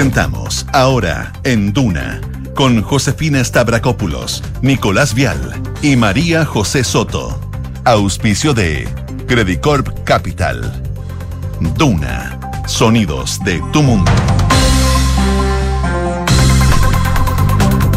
Presentamos ahora en Duna con Josefina Stavrakopoulos, Nicolás Vial y María José Soto. Auspicio de Credicorp Capital. Duna. Sonidos de tu mundo.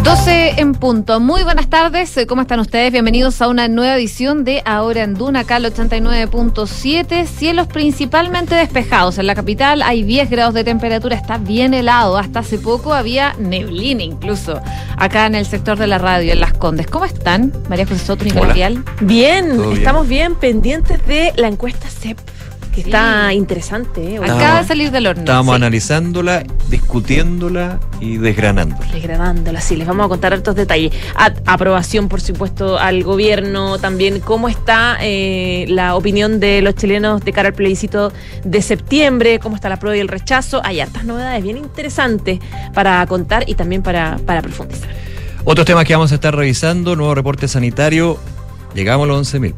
12 en punto. Muy buenas tardes. ¿Cómo están ustedes? Bienvenidos a una nueva edición de Ahora en Duna, acá al 89.7. Cielos principalmente despejados. En la capital hay 10 grados de temperatura. Está bien helado. Hasta hace poco había neblina incluso. Acá en el sector de la radio, en Las Condes. ¿Cómo están? María José Soto, bien. estamos bien pendientes de la encuesta CEP, que está interesante. ¿eh? Acaba Estábamos- de salir del horno. Estábamos Sí. analizándola, discutiéndola y desgranándola. Desgranándola, sí, les vamos a contar hartos detalles. A- aprobación, por supuesto, al gobierno, también cómo está eh, la opinión de los chilenos de cara al plebiscito de septiembre, cómo está la prueba y el rechazo. Hay hartas novedades bien interesantes para contar y también para, para profundizar. Otros temas que vamos a estar revisando, nuevo reporte sanitario, llegamos a los 11.000.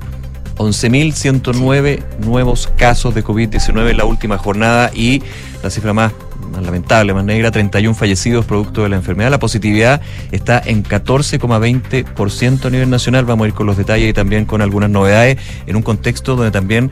11.109 nuevos casos de COVID-19 en la última jornada y la cifra más, más lamentable, más negra, 31 fallecidos producto de la enfermedad. La positividad está en 14,20% a nivel nacional. Vamos a ir con los detalles y también con algunas novedades en un contexto donde también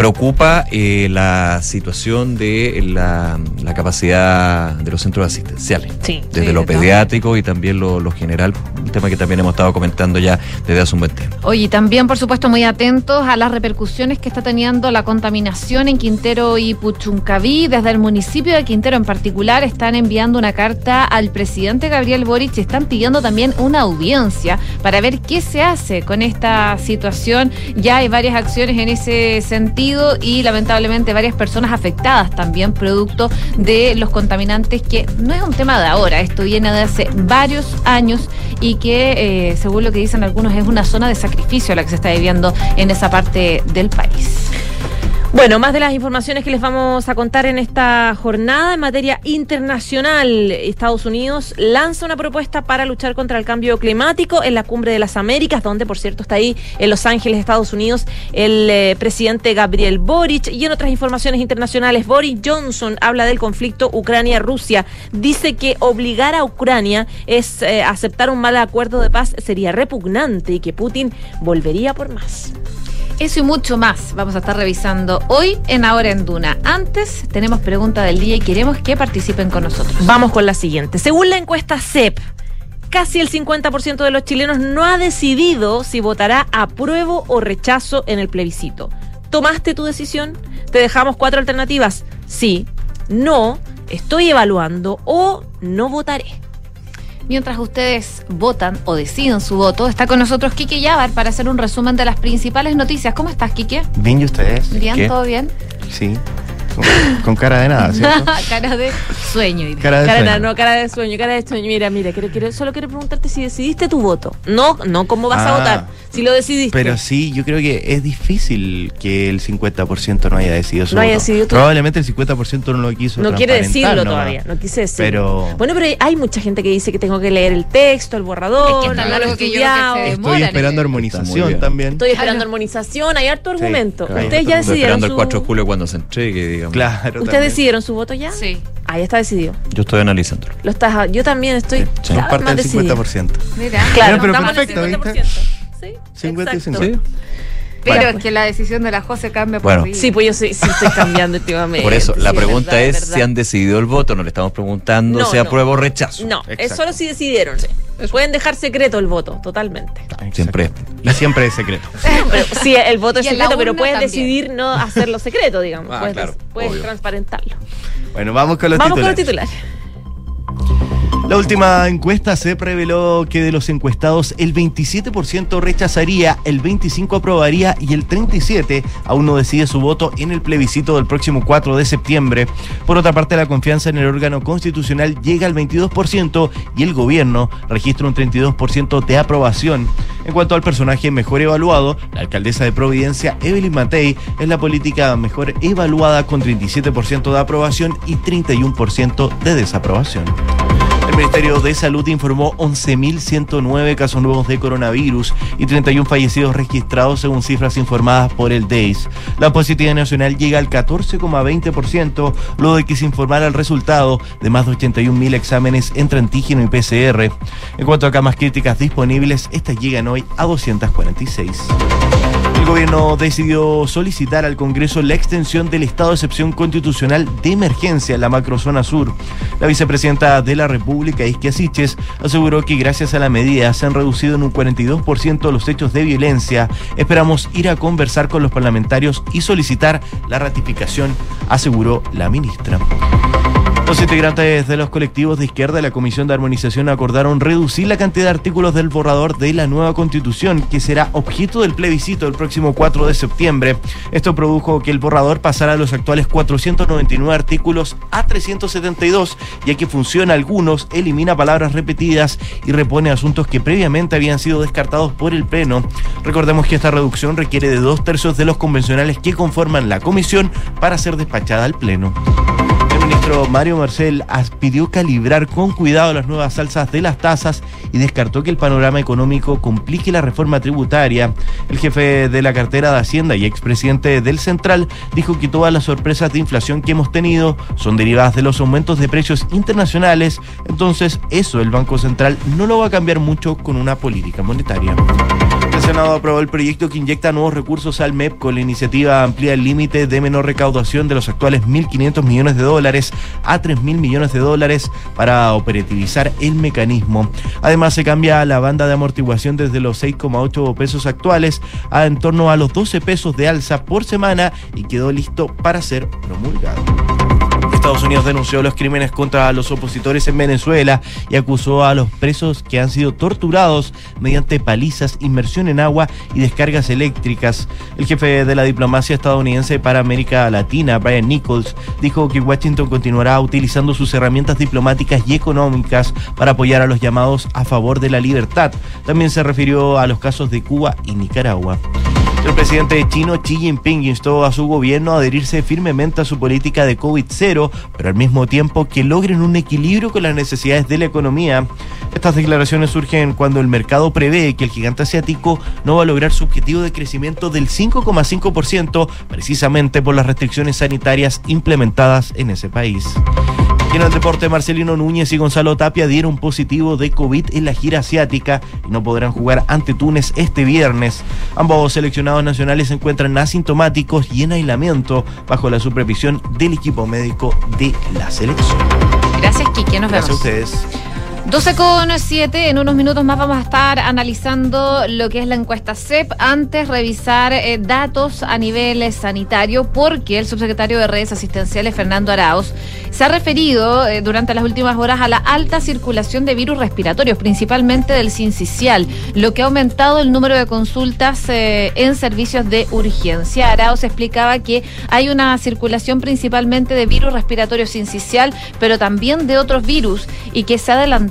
preocupa eh, la situación de la, la capacidad de los centros asistenciales. Sí. Desde Sí, lo pediátrico y también lo, lo general, un tema que también hemos estado comentando ya desde hace un buen tiempo. Oye, y también, por supuesto, muy atentos a las repercusiones que está teniendo la contaminación en Quintero y Puchuncaví. Desde el municipio de Quintero en particular están enviando una carta al presidente Gabriel Boric y están pidiendo también una audiencia para ver qué se hace con esta situación. Ya hay varias acciones en ese sentido y lamentablemente varias personas afectadas también producto de los contaminantes que no es un tema de ahora, esto viene de hace varios años y que eh, según lo que dicen algunos es una zona de sacrificio la que se está viviendo en esa parte del país. Bueno, más de las informaciones que les vamos a contar en esta jornada en materia internacional. Estados Unidos lanza una propuesta para luchar contra el cambio climático en la Cumbre de las Américas, donde por cierto está ahí en Los Ángeles, Estados Unidos, el eh, presidente Gabriel Boric. Y en otras informaciones internacionales, Boris Johnson habla del conflicto Ucrania-Rusia. Dice que obligar a Ucrania es eh, aceptar un mal acuerdo de paz sería repugnante y que Putin volvería por más. Eso y mucho más vamos a estar revisando hoy en Ahora en Duna. Antes tenemos pregunta del día y queremos que participen con nosotros. Vamos con la siguiente. Según la encuesta CEP, casi el 50% de los chilenos no ha decidido si votará apruebo o rechazo en el plebiscito. ¿Tomaste tu decisión? Te dejamos cuatro alternativas. Sí, no, estoy evaluando o no votaré. Mientras ustedes votan o deciden su voto, está con nosotros Quique Yavar para hacer un resumen de las principales noticias. ¿Cómo estás, Quique? Bien, ¿y ustedes? Bien, ¿Qué? ¿todo bien? Sí. Con, con cara de nada, ¿cierto? Cara de sueño. Cara de Cara, sueño. no, cara de sueño, cara de sueño. Mira, mira, quiero, quiero- solo quiero preguntarte si decidiste tu voto. No, no cómo vas a Ah. votar. Si lo decidiste. Pero sí, yo creo que es difícil que el 50% no haya decidido su No haya decidido tu- Probablemente el 50% no lo quiso No quiere decirlo todavía, no quise decirlo. Pero Bueno, pero hay mucha gente que dice que tengo que leer el texto, el borrador, Es que no lo que yo que estoy demoran, esperando eh. Armonización también. Estoy esperando armonización, hay harto Sí, argumento. claro. Ustedes ya Estoy decidieron esperando el su... 4 de julio cuando se entregue, digamos. Claro. ¿Ustedes también. decidieron su voto ya? Sí. Ah, ya está decidido. Yo estoy analizándolo. Lo estás, yo también estoy Sí, vez parte del decidida. 50%. Mira. Claro, Pero estamos en el perfecto, 50%. Sí, 50 y exacto. 50. Pero Bueno. es que la decisión de la José cambia por Bueno. Sí, pues yo sí, sí estoy cambiando últimamente. Por eso, la Sí, pregunta verdad, es verdad. si han decidido el voto, no le estamos preguntando No, si no. apruebo o rechazo. No, es solo si decidieron. Pueden dejar secreto el voto, totalmente. Siempre. Y siempre es secreto. Pero, sí, el voto es secreto, pero puedes también. decidir no hacerlo secreto, digamos. Ah, puedes claro, puedes obvio. transparentarlo. Bueno, vamos con los Vamos con titulares. los titulares. La última encuesta se reveló que de los encuestados el 27% rechazaría, el 25% aprobaría y el 37% aún no decide su voto en el plebiscito del próximo 4 de septiembre. Por otra parte, la confianza en el órgano constitucional llega al 22% y el gobierno registra un 32% de aprobación. En cuanto al personaje mejor evaluado, la alcaldesa de Providencia, Evelyn Matei, es la política mejor evaluada con 37% de aprobación y 31% de desaprobación. El Ministerio de Salud informó 11.109 casos nuevos de coronavirus y 31 fallecidos registrados según cifras informadas por el DEIS. La positividad nacional llega al 14,20% luego de que se informara el resultado de más de 81.000 exámenes entre antígeno y PCR. En cuanto a camas críticas disponibles, estas llegan hoy a 246. El gobierno decidió solicitar al Congreso la extensión del estado de excepción constitucional de emergencia en la macrozona sur. La vicepresidenta de la República, Isquia Siches, aseguró que gracias a la medida se han reducido en un 42% los hechos de violencia. Esperamos ir a conversar con los parlamentarios y solicitar la ratificación, aseguró la ministra. Los integrantes de los colectivos de izquierda de la Comisión de Armonización acordaron reducir la cantidad de artículos del borrador de la nueva constitución, que será objeto del plebiscito el próximo 4 de septiembre. Esto produjo que el borrador pasara a los actuales 499 artículos a 372, ya que funciona algunos, elimina palabras repetidas y repone asuntos que previamente habían sido descartados por el Pleno. Recordemos que esta reducción requiere de dos tercios de los convencionales que conforman la comisión para ser despachada al Pleno. Mario Marcel pidió calibrar con cuidado las nuevas alzas de las tasas y descartó que el panorama económico complique la reforma tributaria. El jefe de la cartera de Hacienda y expresidente del Central dijo que todas las sorpresas de inflación que hemos tenido son derivadas de los aumentos de precios internacionales, entonces eso el Banco Central no lo va a cambiar mucho con una política monetaria. Senado aprobó el proyecto que inyecta nuevos recursos al MEP con la iniciativa amplía el límite de menor recaudación de los actuales 1.500 millones de dólares a 3.000 millones de dólares para operativizar el mecanismo. Además, se cambia la banda de amortiguación desde los 6,8 pesos actuales a en torno a los 12 pesos de alza por semana y quedó listo para ser promulgado. Estados Unidos denunció los crímenes contra los opositores en Venezuela y acusó a los presos que han sido torturados mediante palizas, inmersión en agua y descargas eléctricas. El jefe de la diplomacia estadounidense para América Latina, Brian Nichols, dijo que Washington continuará utilizando sus herramientas diplomáticas y económicas para apoyar a los llamados a favor de la libertad. También se refirió a los casos de Cuba y Nicaragua. El presidente chino Xi Jinping instó a su gobierno a adherirse firmemente a su política de COVID-0, pero al mismo tiempo que logren un equilibrio con las necesidades de la economía. Estas declaraciones surgen cuando el mercado prevé que el gigante asiático no va a lograr su objetivo de crecimiento del 5,5% precisamente por las restricciones sanitarias implementadas en ese país. Y en el deporte, Marcelino Núñez y Gonzalo Tapia dieron positivo de COVID en la gira asiática y no podrán jugar ante Túnez este viernes. Ambos seleccionados nacionales se encuentran asintomáticos y en aislamiento bajo la supervisión del equipo médico de la selección. Gracias, Kiki. Nos Gracias a vemos. ustedes. 12 con 7, en unos minutos más vamos a estar analizando lo que es la encuesta CEP, antes revisar eh, datos a nivel eh, sanitario, porque el subsecretario de redes asistenciales, Fernando Arauz, se ha referido eh, durante las últimas horas a la alta circulación de virus respiratorios, principalmente del sincicial, lo que ha aumentado el número de consultas en servicios de urgencia. Arauz explicaba que hay una circulación principalmente de virus respiratorio sincicial, pero también de otros virus, y que se ha adelantado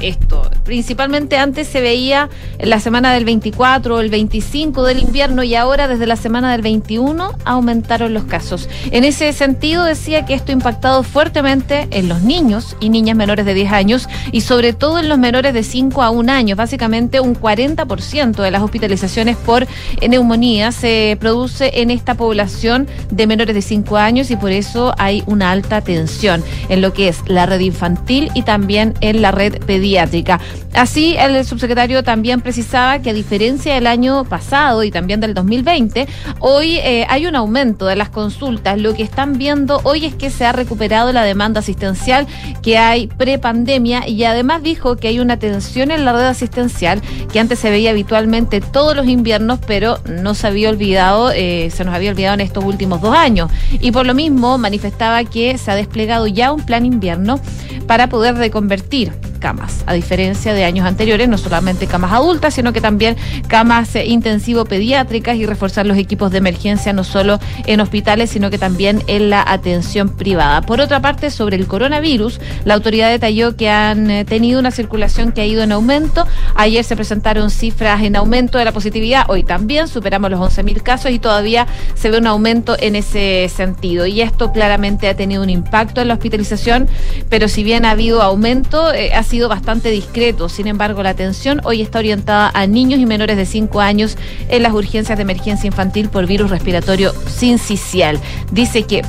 esto. Principalmente antes se veía en la semana del 24 o el 25 del invierno y ahora desde la semana del 21 aumentaron los casos. En ese sentido decía que esto ha impactado fuertemente en los niños y niñas menores de 10 años y sobre todo en los menores de 5 a 1 año. Básicamente un 40% de las hospitalizaciones por neumonía se produce en esta población de menores de 5 años y por eso hay una alta tensión en lo que es la red infantil y también en la red pediátrica. Así, el subsecretario también precisaba que a diferencia del año pasado y también del 2020, hoy eh, hay un aumento de las consultas. Lo que están viendo hoy es que se ha recuperado la demanda asistencial que hay prepandemia y además dijo que hay una tensión en la red asistencial que antes se veía habitualmente todos los inviernos, pero no se había olvidado, eh, se nos había olvidado en estos últimos dos años. Y por lo mismo manifestaba que se ha desplegado ya un plan invierno para poder reconvertir camas, a diferencia de años anteriores, no solamente camas adultas, sino que también camas eh, intensivo pediátricas y reforzar los equipos de emergencia no solo en hospitales, sino que también en la atención privada. Por otra parte, sobre el coronavirus, la autoridad detalló que han eh, tenido una circulación que ha ido en aumento. Ayer se presentaron cifras en aumento de la positividad, hoy también superamos los 11.000 casos y todavía se ve un aumento en ese sentido. Y esto claramente ha tenido un impacto en la hospitalización, pero si bien ha habido aumento, eh, ha sido bastante discreto. Sin embargo, la atención hoy está orientada a niños y menores de 5 años en las urgencias de emergencia infantil por virus respiratorio sincicial. Dice que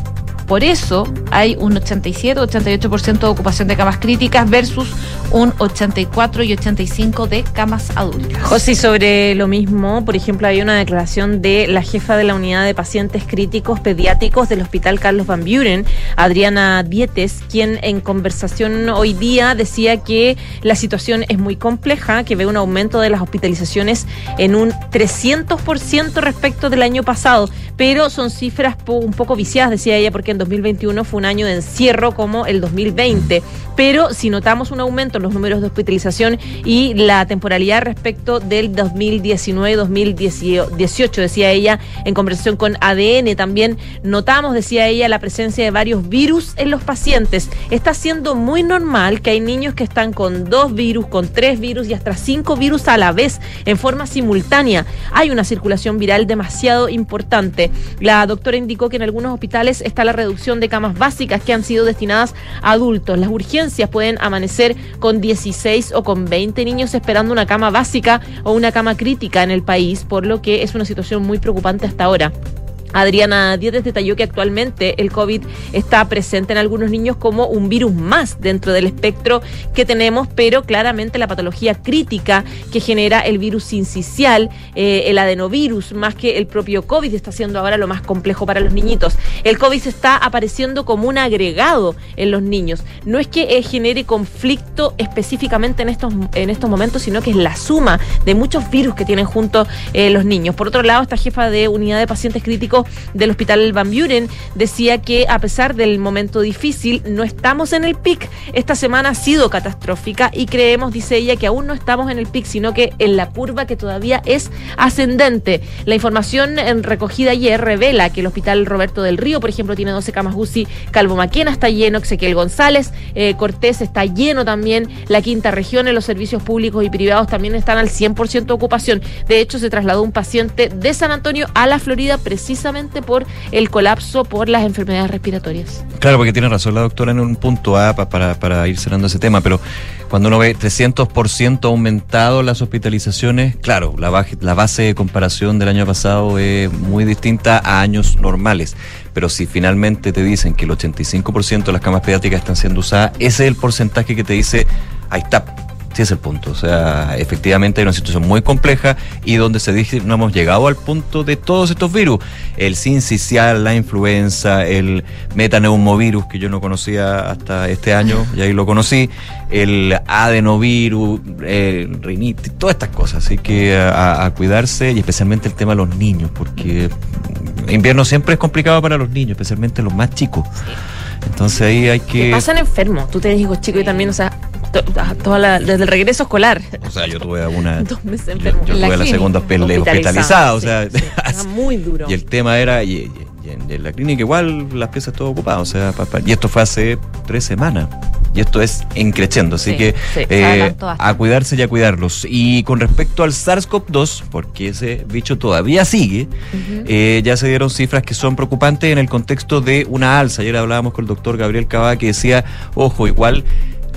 por eso hay un 87-88% de ocupación de camas críticas versus un 84 y 85 de camas adultas. José, sobre lo mismo, por ejemplo, hay una declaración de la jefa de la unidad de pacientes críticos pediátricos del Hospital Carlos Van Buren, Adriana Dietes, quien en conversación hoy día decía que la situación es muy compleja, que ve un aumento de las hospitalizaciones en un 300% respecto del año pasado, pero son cifras un poco viciadas, decía ella, porque en 2021 fue un año de encierro como el 2020. Pero si notamos un aumento en los números de hospitalización y la temporalidad respecto del 2019-2018, decía ella en conversación con ADN, también notamos, decía ella, la presencia de varios virus en los pacientes. Está siendo muy normal que hay niños que están con dos virus, con tres virus y hasta cinco virus a la vez, en forma simultánea. Hay una circulación viral demasiado importante. La doctora indicó que en algunos hospitales está la reducción de camas básicas que han sido destinadas a adultos. Las urgencias pueden amanecer con 16 o con 20 niños esperando una cama básica o una cama crítica en el país, por lo que es una situación muy preocupante hasta ahora. Adriana Dietes detalló que actualmente el COVID está presente en algunos niños como un virus más dentro del espectro que tenemos, pero claramente la patología crítica que genera el virus sincicial, eh, el adenovirus, más que el propio COVID, está siendo ahora lo más complejo para los niñitos. El COVID se está apareciendo como un agregado en los niños. No es que eh, genere conflicto específicamente en estos, en estos momentos, sino que es la suma de muchos virus que tienen junto eh, los niños. Por otro lado, esta jefa de unidad de pacientes críticos del Hospital Van Buren decía que a pesar del momento difícil, no estamos en el pic. Esta semana ha sido catastrófica y creemos, dice ella, que aún no estamos en el pic, sino que en la curva que todavía es ascendente. La información recogida ayer revela que el Hospital Roberto del Río, por ejemplo, tiene 12 camas UCI, Calvo Maquena está lleno, Ezequiel González, eh, Cortés está lleno también, la quinta región en los servicios públicos y privados también están al 100% de ocupación. De hecho, se trasladó un paciente de San Antonio a la Florida precisamente por el colapso por las enfermedades respiratorias. Claro, porque tiene razón la doctora en un punto A para, ir cerrando ese tema, pero cuando uno ve 300% aumentado las hospitalizaciones, claro, la, la base de comparación del año pasado es muy distinta a años normales. Pero si finalmente te dicen que el 85% de las camas pediátricas están siendo usadas, ese es el porcentaje que te dice, ahí está, Sí, es el punto. O sea, efectivamente hay una situación muy compleja y donde se dice no hemos llegado al punto de todos estos virus. El sincicial, la influenza, el metaneumovirus que yo no conocía hasta este año, y ahí lo conocí, el adenovirus, el rinitis, todas estas cosas. Así que a, cuidarse y especialmente el tema de los niños, porque invierno siempre es complicado para los niños, especialmente los más chicos. Entonces ahí hay que... pasan enfermos, tú te digo chico y también, o sea, desde el regreso escolar. O sea, yo tuve una. Dos meses enfermo. Yo, tuve la, segunda hospitalizada. o sea, muy duro. Y el tema era. Y, en, la clínica igual las piezas todo ocupadas. O sea, y esto fue hace tres semanas. Y esto es increciendo, así que eh, a cuidarse y a cuidarlos. Y con respecto al SARS-CoV-2, porque ese bicho todavía sigue, eh, ya se dieron cifras que son preocupantes en el contexto de una alza. Ayer hablábamos con el doctor Gabriel Cabá que decía, ojo, igual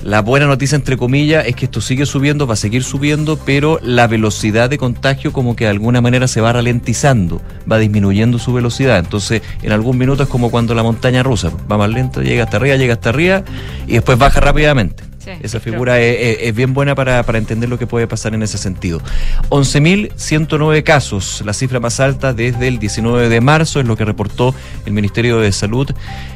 la buena noticia, entre comillas, es que esto sigue subiendo, va a seguir subiendo, pero la velocidad de contagio como que de alguna manera se va ralentizando, va disminuyendo su velocidad. Entonces, en algún minuto es como cuando la montaña rusa va más lento, llega hasta arriba, llega hasta arriba y después baja rápidamente. Esa figura es, bien buena para, entender lo que puede pasar en ese sentido. 11.109 casos, la cifra más alta desde el 19 de marzo, es lo que reportó el Ministerio de Salud,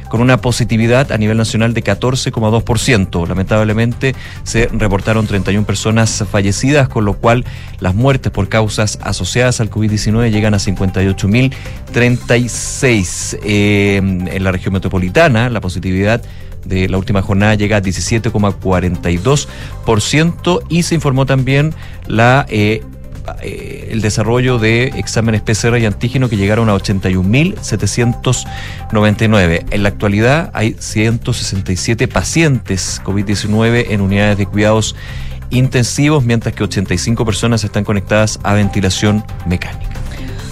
con una positividad a nivel nacional de 14,2%. Lamentablemente se reportaron 31 personas fallecidas, con lo cual las muertes por causas asociadas al COVID-19 llegan a 58.036. Eh, en la región metropolitana, la positividad de la última jornada llega a 17,42% y se informó también la eh, eh, el desarrollo de exámenes PCR y antígeno que llegaron a 81.799. En la actualidad hay 167 pacientes COVID-19 en unidades de cuidados intensivos, mientras que 85 personas están conectadas a ventilación mecánica.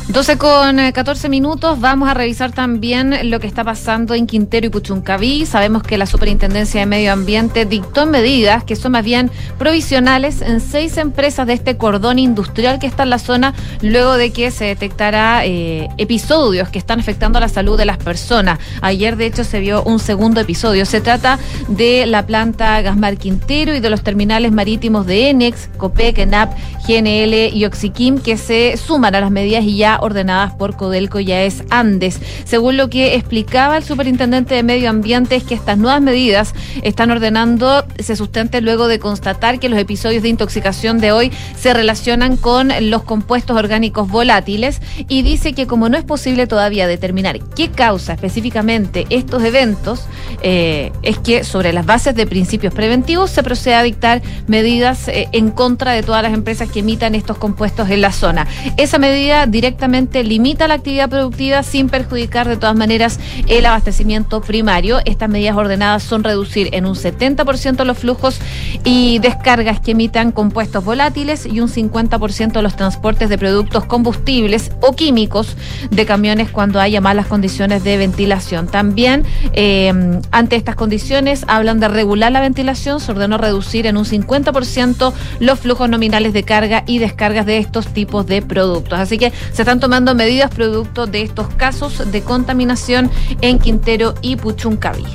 12 con 14 eh, minutos, vamos a revisar también lo que está pasando en Quintero y Puchuncaví. Sabemos que la Superintendencia de Medio Ambiente dictó medidas que son más bien provisionales en seis empresas de este cordón industrial que está en la zona luego de que se detectara eh, episodios que están afectando a la salud de las personas. Ayer de hecho se vio un segundo episodio. Se trata de la planta Gasmar Quintero y de los terminales marítimos de Enex, Copec, ENAP, GNL y Oxiquim que se suman a las medidas y ya ordenadas por Codelco ya es Andes. Según lo que explicaba el superintendente de Medio Ambiente, es que estas nuevas medidas están ordenando, se sustenten luego de constatar que los episodios de intoxicación de hoy se relacionan con los compuestos orgánicos volátiles y dice que como no es posible todavía determinar qué causa específicamente estos eventos, eh, es que sobre las bases de principios preventivos se procede a dictar medidas eh, en contra de todas las empresas que emitan estos compuestos en la zona. Esa medida directa limita la actividad productiva sin perjudicar de todas maneras el abastecimiento primario. Estas medidas ordenadas son reducir en un 70% los flujos y descargas que emitan compuestos volátiles y un 50% los transportes de productos combustibles o químicos de camiones cuando haya malas condiciones de ventilación. También, eh, ante estas condiciones, hablan de regular la ventilación, se ordenó reducir en un 50% los flujos nominales de carga y descargas de estos tipos de productos. Así que se están tomando medidas producto de estos casos de contaminación en Quintero y Puchuncaví.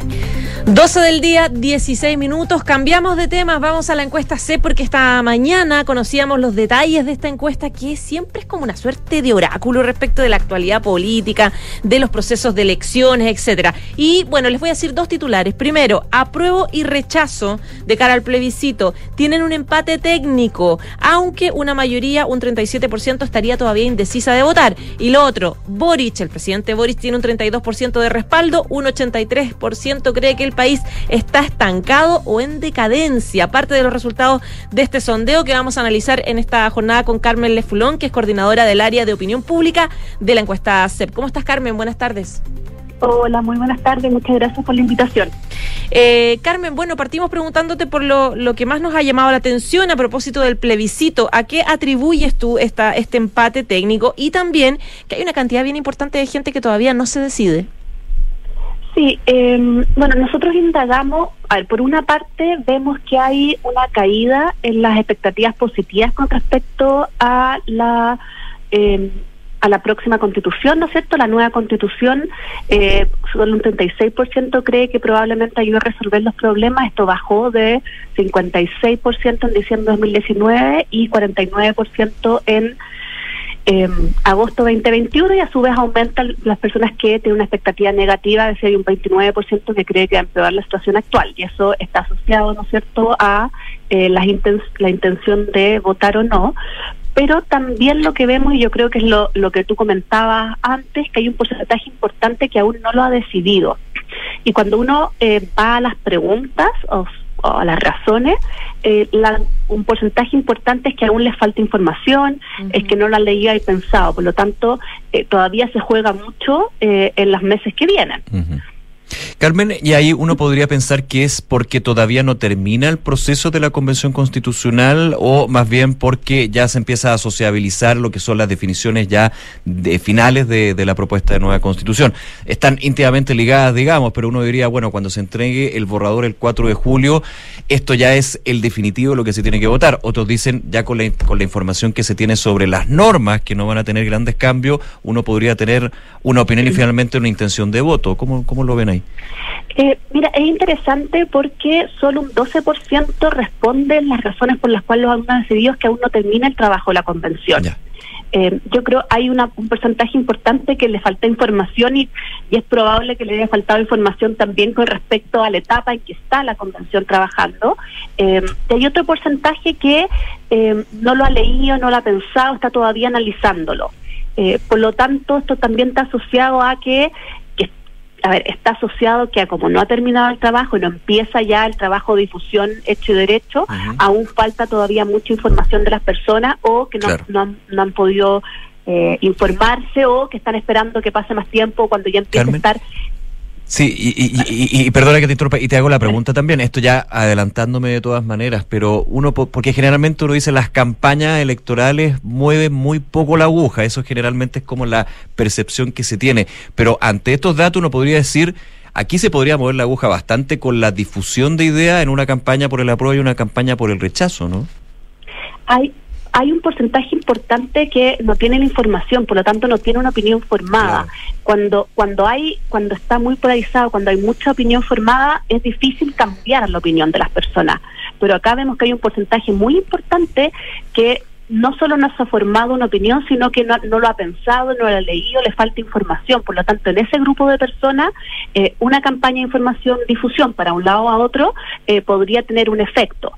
12 del día, 16 minutos. Cambiamos de temas, vamos a la encuesta C porque esta mañana conocíamos los detalles de esta encuesta que siempre es como una suerte de oráculo respecto de la actualidad política, de los procesos de elecciones, etcétera. Y bueno, les voy a decir dos titulares. Primero, apruebo y rechazo de cara al plebiscito. Tienen un empate técnico, aunque una mayoría, un 37% estaría todavía indecisa de votar. Y lo otro, Boric, el presidente Boric tiene un 32% de respaldo, un 83% cree que el país está estancado o en decadencia. Parte de los resultados de este sondeo que vamos a analizar en esta jornada con Carmen Lefulón, que es coordinadora del área de opinión pública de la encuesta CEP. ¿Cómo estás, Carmen? Buenas tardes. Hola, muy buenas tardes, muchas gracias por la invitación. Eh, Carmen, bueno, partimos preguntándote por lo, lo, que más nos ha llamado la atención a propósito del plebiscito. ¿A qué atribuyes tú esta, este empate técnico? Y también que hay una cantidad bien importante de gente que todavía no se decide. Sí, eh, bueno, nosotros indagamos, a ver, por una parte vemos que hay una caída en las expectativas positivas con respecto a la... Eh, a la próxima constitución, ¿no es cierto? La nueva constitución, eh, solo un 36% cree que probablemente ayude a resolver los problemas. Esto bajó de 56% en diciembre de 2019 y 49% en eh, agosto 2021 y a su vez aumentan las personas que tienen una expectativa negativa, de decir, hay un 29% que cree que va a empeorar la situación actual y eso está asociado, ¿no es cierto?, a eh, la, la intención de votar o no, pero también lo que vemos, y yo creo que es lo, lo que tú comentabas antes, que hay un porcentaje importante que aún no lo ha decidido. Y cuando uno eh, va a las preguntas o, a las razones, eh, un porcentaje importante es que aún les falta información, es que no la leía y pensado, por lo tanto, eh, todavía se juega mucho en los meses que vienen. Carmen, y ahí uno podría pensar que es porque todavía no termina el proceso de la Convención Constitucional o más bien porque ya se empieza a sociabilizar lo que son las definiciones ya de finales de, la propuesta de nueva Constitución. Están íntimamente ligadas, digamos, pero uno diría, bueno, cuando se entregue el borrador el 4 de julio, esto ya es el definitivo lo que se tiene que votar. Otros dicen, ya con la, con la información que se tiene sobre las normas, que no van a tener grandes cambios, uno podría tener una opinión y finalmente una intención de voto. ¿Cómo, cómo lo ven ahí? Eh, mira, es interesante porque solo un 12% responden las razones por las cuales los alumnos han decidido que aún no termina el trabajo de la convención. Eh, yo creo hay una, un porcentaje importante que le falta información y, es probable que le haya faltado información también con respecto a la etapa en que está la convención trabajando. Eh, y hay otro porcentaje que eh, no lo ha leído, no lo ha pensado, está todavía analizándolo. por lo tanto, esto también está asociado a que a ver, está asociado que como no ha terminado el trabajo y no empieza ya el trabajo de difusión hecho y derecho, Ujú. aún falta todavía mucha información de las personas o que no, Claro. no han, no han podido eh, informarse o que están esperando que pase más tiempo cuando ya empiece Carmen. a estar Sí, y, y- y- y- perdona que te interrumpa, y te hago la pregunta también, esto ya adelantándome de todas maneras, pero uno, po- porque generalmente uno dice las campañas electorales mueven muy poco la aguja, eso generalmente es como la percepción que se tiene, pero ante estos datos uno podría decir, aquí se podría mover la aguja bastante con la difusión de ideas en una campaña por el apruebo y una campaña por el rechazo, ¿no? hay hay un porcentaje importante que no tiene la información, por lo tanto no tiene una opinión formada. Claro. Cuando cuando hay cuando está muy polarizado, cuando hay mucha opinión formada, es difícil cambiar la opinión de las personas. Pero acá vemos que hay un porcentaje muy importante que no solo no se ha formado una opinión, sino que no, no lo ha pensado, no lo ha leído, le falta información. Por lo tanto, en ese grupo de personas, eh, una campaña de información, difusión para un lado a otro, eh, podría tener un efecto.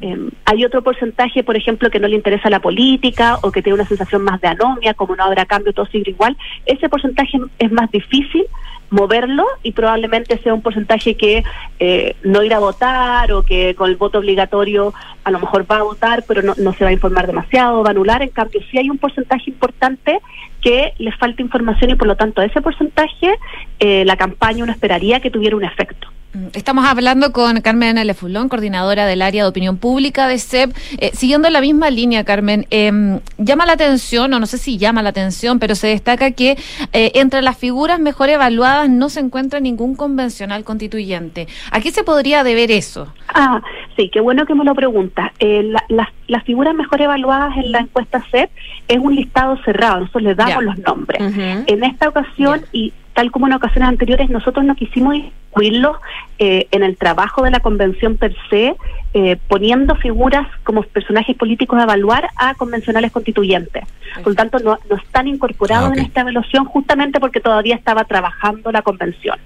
Eh, hay otro porcentaje, por ejemplo, que no le interesa la política o que tiene una sensación más de anomia, como no habrá cambio, todo sigue igual. Ese porcentaje es más difícil moverlo y probablemente sea un porcentaje que eh, no irá a votar o que con el voto obligatorio a lo mejor va a votar, pero no, se va a informar demasiado, va a anular. En cambio, sí hay un porcentaje importante que le falta información y por lo tanto a ese porcentaje eh, la campaña uno esperaría que tuviera un efecto. Estamos hablando con Carmen Lefulón, coordinadora del área de opinión pública de SEP. Eh, siguiendo la misma línea, Carmen, eh, llama la atención, o no sé si llama la atención, pero se destaca que eh, entre las figuras mejor evaluadas no se encuentra ningún convencional constituyente. ¿A qué se podría deber eso? Ah, sí, qué bueno que me lo preguntas. Eh, la- las- las figuras mejor evaluadas en la encuesta CEP es un listado cerrado, nosotros les damos los nombres. En esta ocasión, y tal como en ocasiones anteriores, nosotros no quisimos incluirlos eh, en el trabajo de la convención per se, eh, poniendo figuras como personajes políticos a evaluar a convencionales constituyentes. Por lo tanto, no, no están incorporados Ah, en esta evaluación justamente porque todavía estaba trabajando la convención.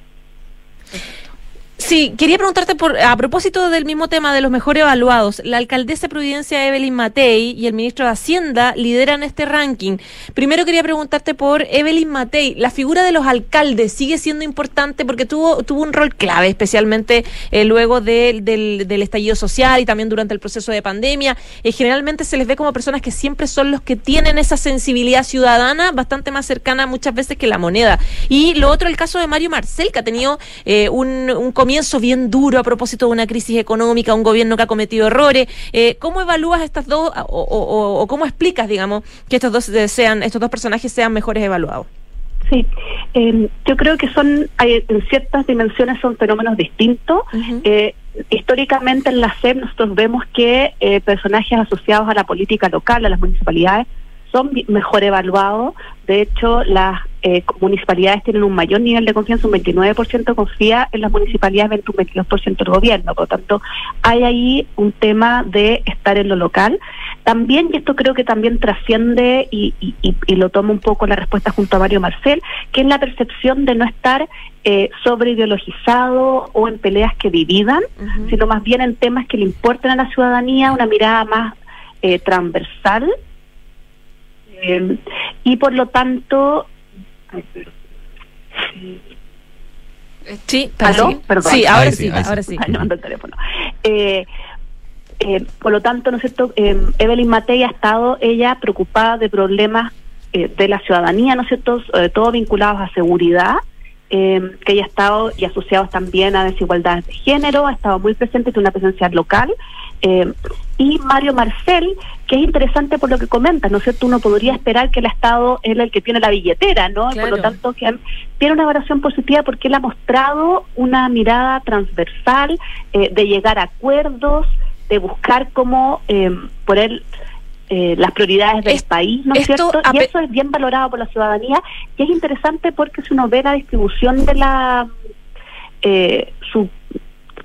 Sí, quería preguntarte por a propósito del mismo tema de los mejor evaluados. La alcaldesa de Providencia Evelyn Matei y el ministro de Hacienda lideran este ranking. Primero quería preguntarte por Evelyn Matei. La figura de los alcaldes sigue siendo importante porque tuvo tuvo un rol clave, especialmente eh, luego de- del, del estallido social y también durante el proceso de pandemia. Eh, generalmente se les ve como personas que siempre son los que tienen esa sensibilidad ciudadana bastante más cercana muchas veces que la moneda. Y lo otro, el caso de Mario Marcel, que ha tenido eh, un, un comienzo bien duro a propósito de una crisis económica, un gobierno que ha cometido errores. Eh, ¿Cómo evalúas estas dos, o, o- o- o cómo explicas, digamos, que estos dos eh, sean, estos dos personajes sean mejores evaluados? Sí, eh, yo creo que son, hay- en ciertas dimensiones son fenómenos distintos. Eh, históricamente en la SEP nosotros vemos que eh, personajes asociados a la política local, a las municipalidades, son mejor evaluados. De hecho, las eh, municipalidades tienen un mayor nivel de confianza, un 29% confía en las municipalidades, versus un 22% del gobierno. Por lo tanto, hay ahí un tema de estar en lo local. También, y esto creo que también trasciende y, y, y- y lo tomo un poco la respuesta junto a Mario Marcel, que es la percepción de no estar eh, sobre ideologizado o en peleas que dividan, sino más bien en temas que le importen a la ciudadanía, una mirada más eh, transversal. Eh, y por lo tanto, Sí, ¿Aló? sí. Perdón. Sí, ahora Ahí sí, sí, ahí sí. ahora sí. Ay, no ando el teléfono. Eh, eh, por lo tanto, ¿no es cierto? Eh, Evelyn Matei ha estado ella preocupada de problemas eh, de la ciudadanía, ¿no es cierto? Sobre todo vinculados a seguridad, eh, que ella ha estado y asociados también a desigualdades de género, ha estado muy presente, tiene una presencia local. eh, y Mario Marcel, que es interesante por lo que comentas, ¿no es cierto? Uno podría esperar que él ha estado, él el que tiene la billetera, ¿no? Por lo tanto, que tiene una evaluación positiva porque él ha mostrado una mirada transversal eh, de llegar a acuerdos, de buscar cómo eh, poner eh, las prioridades del Es- país, ¿no es cierto? Y eso es bien valorado por la ciudadanía y es interesante porque si uno ve la distribución de la eh, su,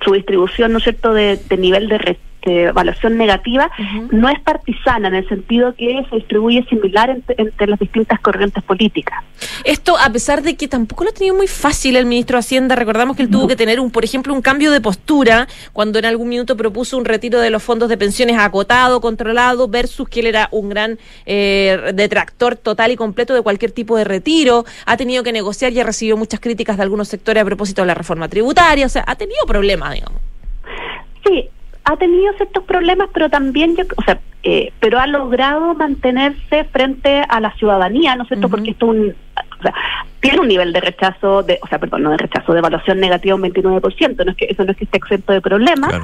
su distribución, ¿no es cierto?, de, de nivel de re- este, evaluación negativa, no es partisana en el sentido que se distribuye similar entre, las distintas corrientes políticas. Esto, a pesar de que tampoco lo ha tenido muy fácil el ministro de Hacienda, recordamos que él tuvo que tener, un, por ejemplo, un cambio de postura cuando en algún minuto propuso un retiro de los fondos de pensiones acotado, controlado, versus que él era un gran eh, detractor total y completo de cualquier tipo de retiro. Ha tenido que negociar y ha recibido muchas críticas de algunos sectores a propósito de la reforma tributaria. O sea, ha tenido problemas, digamos. Sí, ha tenido ciertos problemas, pero también, yo, o sea, eh, pero ha logrado mantenerse frente a la ciudadanía, ¿no es cierto? Porque esto un, o sea, tiene un nivel de rechazo, de, o sea, perdón, no de rechazo, de evaluación negativa un 29%, no es que eso no es que esté exento de problemas,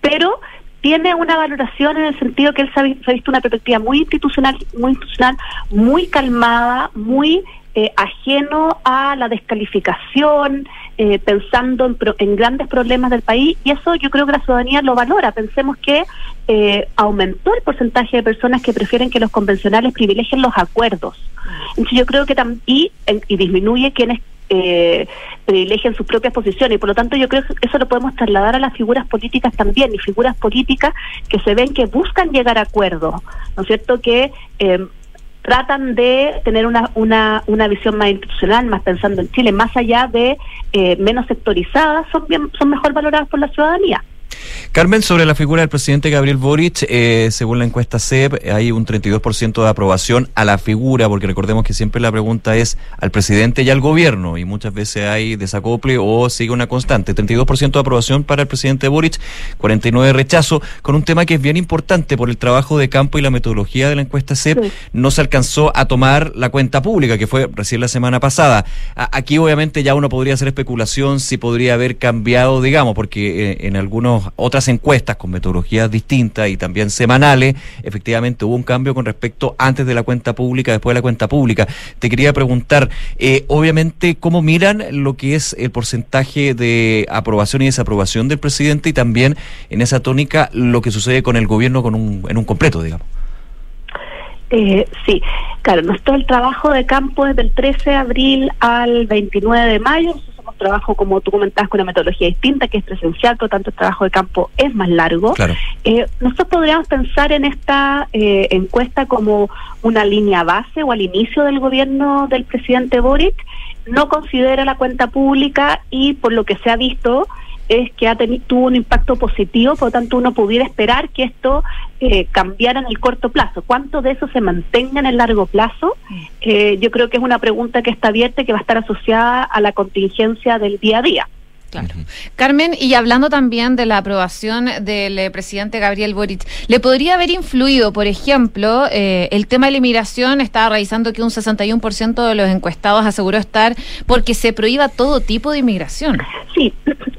pero tiene una valoración en el sentido que él se ha, visto una perspectiva muy institucional, muy institucional, muy calmada, muy eh, ajeno a la descalificación, eh, pensando en, en, grandes problemas del país, y eso yo creo que la ciudadanía lo valora. Pensemos que eh, aumentó el porcentaje de personas que prefieren que los convencionales privilegien los acuerdos. Entonces yo creo que también, y, y disminuye quienes eh, privilegian sus propias posiciones y por lo tanto yo creo que eso lo podemos trasladar a las figuras políticas también y figuras políticas que se ven que buscan llegar a acuerdos, ¿no es cierto? Que eh, tratan de tener una, una, una visión más institucional, más pensando en Chile, más allá de eh, menos sectorizadas, son, bien, son mejor valoradas por la ciudadanía. Carmen, sobre la figura del presidente Gabriel Boric, eh, según la encuesta CEP, hay un 32% de aprobación a la figura, porque recordemos que siempre la pregunta es al presidente y al gobierno, y muchas veces hay desacople o sigue una constante. 32% de aprobación para el presidente Boric, 49% de rechazo, con un tema que es bien importante por el trabajo de campo y la metodología de la encuesta CEP, no se alcanzó a tomar la cuenta pública, que fue recién la semana pasada. aquí obviamente ya uno podría hacer especulación si podría haber cambiado, digamos, porque eh, en algunos otras encuestas con metodologías distintas y también semanales, efectivamente hubo un cambio con respecto antes de la cuenta pública, después de la cuenta pública. Te quería preguntar, eh, obviamente, ¿cómo miran lo que es el porcentaje de aprobación y desaprobación del presidente y también en esa tónica lo que sucede con el gobierno con un, en un completo, digamos? Eh, sí, claro, nuestro el trabajo de campo es del 13 de abril al 29 de mayo trabajo, como tú comentabas, con una metodología distinta, que es presencial, por lo tanto el trabajo de campo es más largo. Eh, nosotros podríamos pensar en esta eh, encuesta como una línea base o al inicio del gobierno del presidente Boric. No considera la cuenta pública y por lo que se ha visto, es que ha tenido, tuvo un impacto positivo, por lo tanto uno pudiera esperar que esto eh, cambiara en el corto plazo. ¿Cuánto de eso se mantenga en el largo plazo? Eh, yo creo que es una pregunta que está abierta y que va a estar asociada a la contingencia del día a día. Claro. Carmen, y hablando también de la aprobación del eh, presidente Gabriel Boric, ¿le podría haber influido, por ejemplo, eh, el tema de la inmigración? Estaba revisando que un 61% de los encuestados aseguró estar porque se prohíba todo tipo de inmigración. Sí,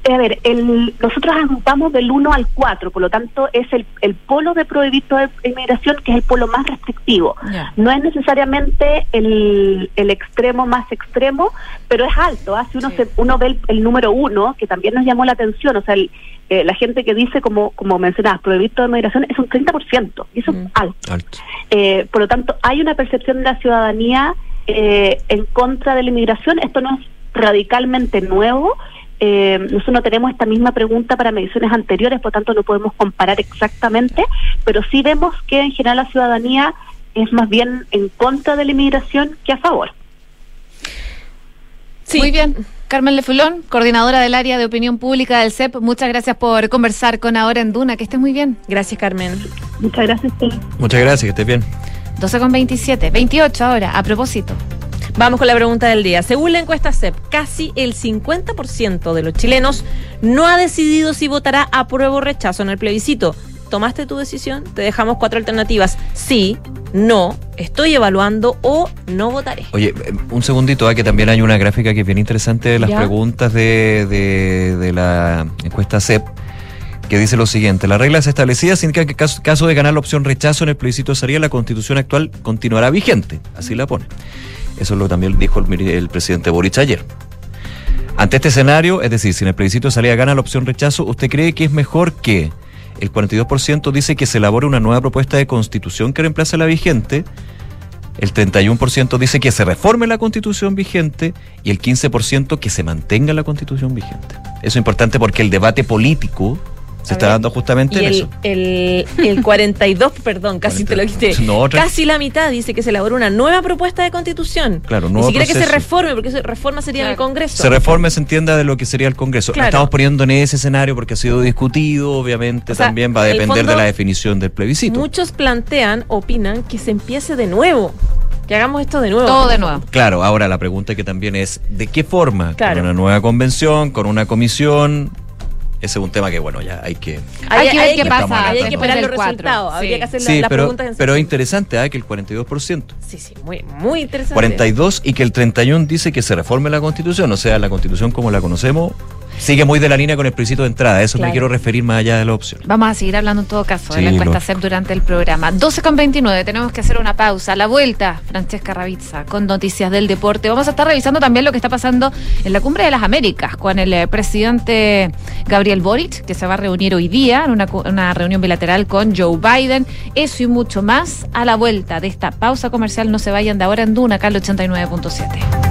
a ver, el, nosotros agrupamos del 1 al 4, por lo tanto es el, el polo de prohibir toda inmigración que es el polo más restrictivo. No es necesariamente el, el extremo más extremo, pero es alto. ¿ah? Si uno, se, uno ve el, número 1, que también nos llamó la atención, o sea, eh, la gente que dice, como, como mencionabas, prohibir toda inmigración es un 30%, y eso es mm. alto. Eh, por lo tanto, hay una percepción de la ciudadanía eh, en contra de la inmigración. Esto no es radicalmente nuevo eh, nosotros no tenemos esta misma pregunta para mediciones anteriores, por tanto no podemos comparar exactamente, pero sí vemos que en general la ciudadanía es más bien en contra de la inmigración que a favor. Sí. Muy bien. Carmen Lefulón, coordinadora del área de opinión pública del CEP, muchas gracias por conversar con Ahora en Duna. Que estés muy bien. Gracias, Carmen. Muchas gracias. Muchas gracias, que estés bien. 12 con 27, 28 ahora, a propósito. Vamos con la pregunta del día. Según la encuesta CEP, casi el 50% de los chilenos no ha decidido si votará apruebo o rechazo en el plebiscito. ¿Tomaste tu decisión? Te dejamos cuatro alternativas. Sí, no, estoy evaluando o no votaré. Oye, eh, un segundito, ¿eh? que también hay una gráfica que es bien interesante de las preguntas de, de, la encuesta CEP que dice lo siguiente. Las reglas establecidas indican que en caso, de ganar la opción rechazo en el plebiscito sería la constitución actual continuará vigente. Así la pone. Eso es lo que también dijo el, presidente Boric ayer. Ante este escenario, es decir, si en el plebiscito salía gana la opción rechazo, ¿usted cree que es mejor que el 42% dice que se elabore una nueva propuesta de constitución que reemplace la vigente? El 31% dice que se reforme la constitución vigente y el 15% que se mantenga la constitución vigente. Eso es importante porque el debate político Se A está ver. dando justamente Y en el, eso. el, el 42, perdón, casi te lo quité. No, otra- casi la mitad dice que se elabora una nueva propuesta de constitución. Claro, Ni nuevo siquiera que se proceso. reforme, porque esa reforma sería en el. Congreso. Se reforma y se entienda de lo que sería el Congreso. Claro. Lo estamos poniendo en ese escenario porque ha sido discutido, obviamente O sea, también va a depender fondo, de la definición del plebiscito. Muchos plantean, opinan, que se empiece de nuevo. Que hagamos esto de nuevo. Todo de nuevo. Claro, ahora la pregunta que también es, ¿de qué forma? Claro. ¿Con una nueva convención? ¿Con una comisión? Ese es un tema que, bueno, ya hay que... Hay que ver qué pasa Ahí hay que esperar los resultados. Habría Sí. que hacer Sí, las pero, preguntas en pero es interesante ¿ah? que el 42%. Sí, sí, muy, muy interesante. 42 y que el 31 dice que se reforme la constitución, o sea, la constitución como la conocemos sigue muy de la línea con el plebiscito de entrada, eso Claro. me quiero referir más allá de la opción. Vamos a seguir hablando en todo caso de Sí, la encuesta lógico. CEP durante el programa. 12 con 29, tenemos que hacer una pausa. A la vuelta, Francesca Ravizza con noticias del deporte. Vamos a estar revisando también lo que está pasando en la Cumbre de las Américas con el eh, presidente Gabriel Boric, que se va a reunir hoy día en una, una reunión bilateral con Joe Biden. Eso y mucho más a la vuelta de esta pausa comercial. No se vayan de ahora en Duna, acá el 89.7.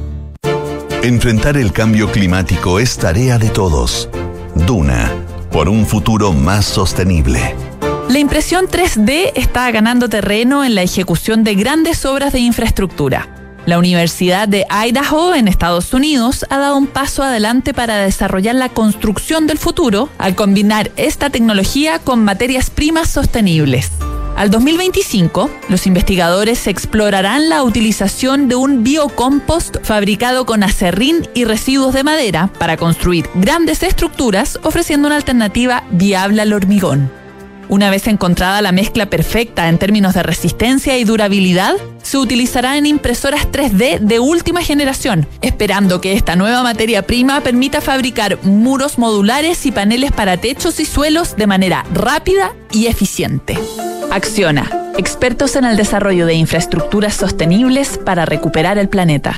Enfrentar el cambio climático es tarea de todos. Duna, por un futuro más sostenible. La impresión 3D está ganando terreno en la ejecución de grandes obras de infraestructura. La Universidad de Idaho en Estados Unidos ha dado un paso adelante para desarrollar la construcción del futuro al combinar esta tecnología con materias primas sostenibles. Al 2025, los investigadores explorarán la utilización de un biocompost fabricado con acerrín y residuos de madera para construir grandes estructuras, ofreciendo una alternativa viable al hormigón. Una vez encontrada la mezcla perfecta en términos de resistencia y durabilidad, se utilizará en impresoras 3D de última generación, esperando que esta nueva materia prima permita fabricar muros modulares y paneles para techos y suelos de manera rápida y eficiente. Acciona, expertos en el desarrollo de infraestructuras sostenibles para recuperar el planeta.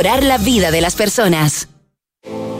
la vida de las personas.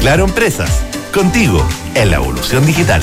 Claro Empresas, contigo en la evolución digital.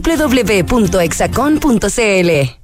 www.exacon.cl.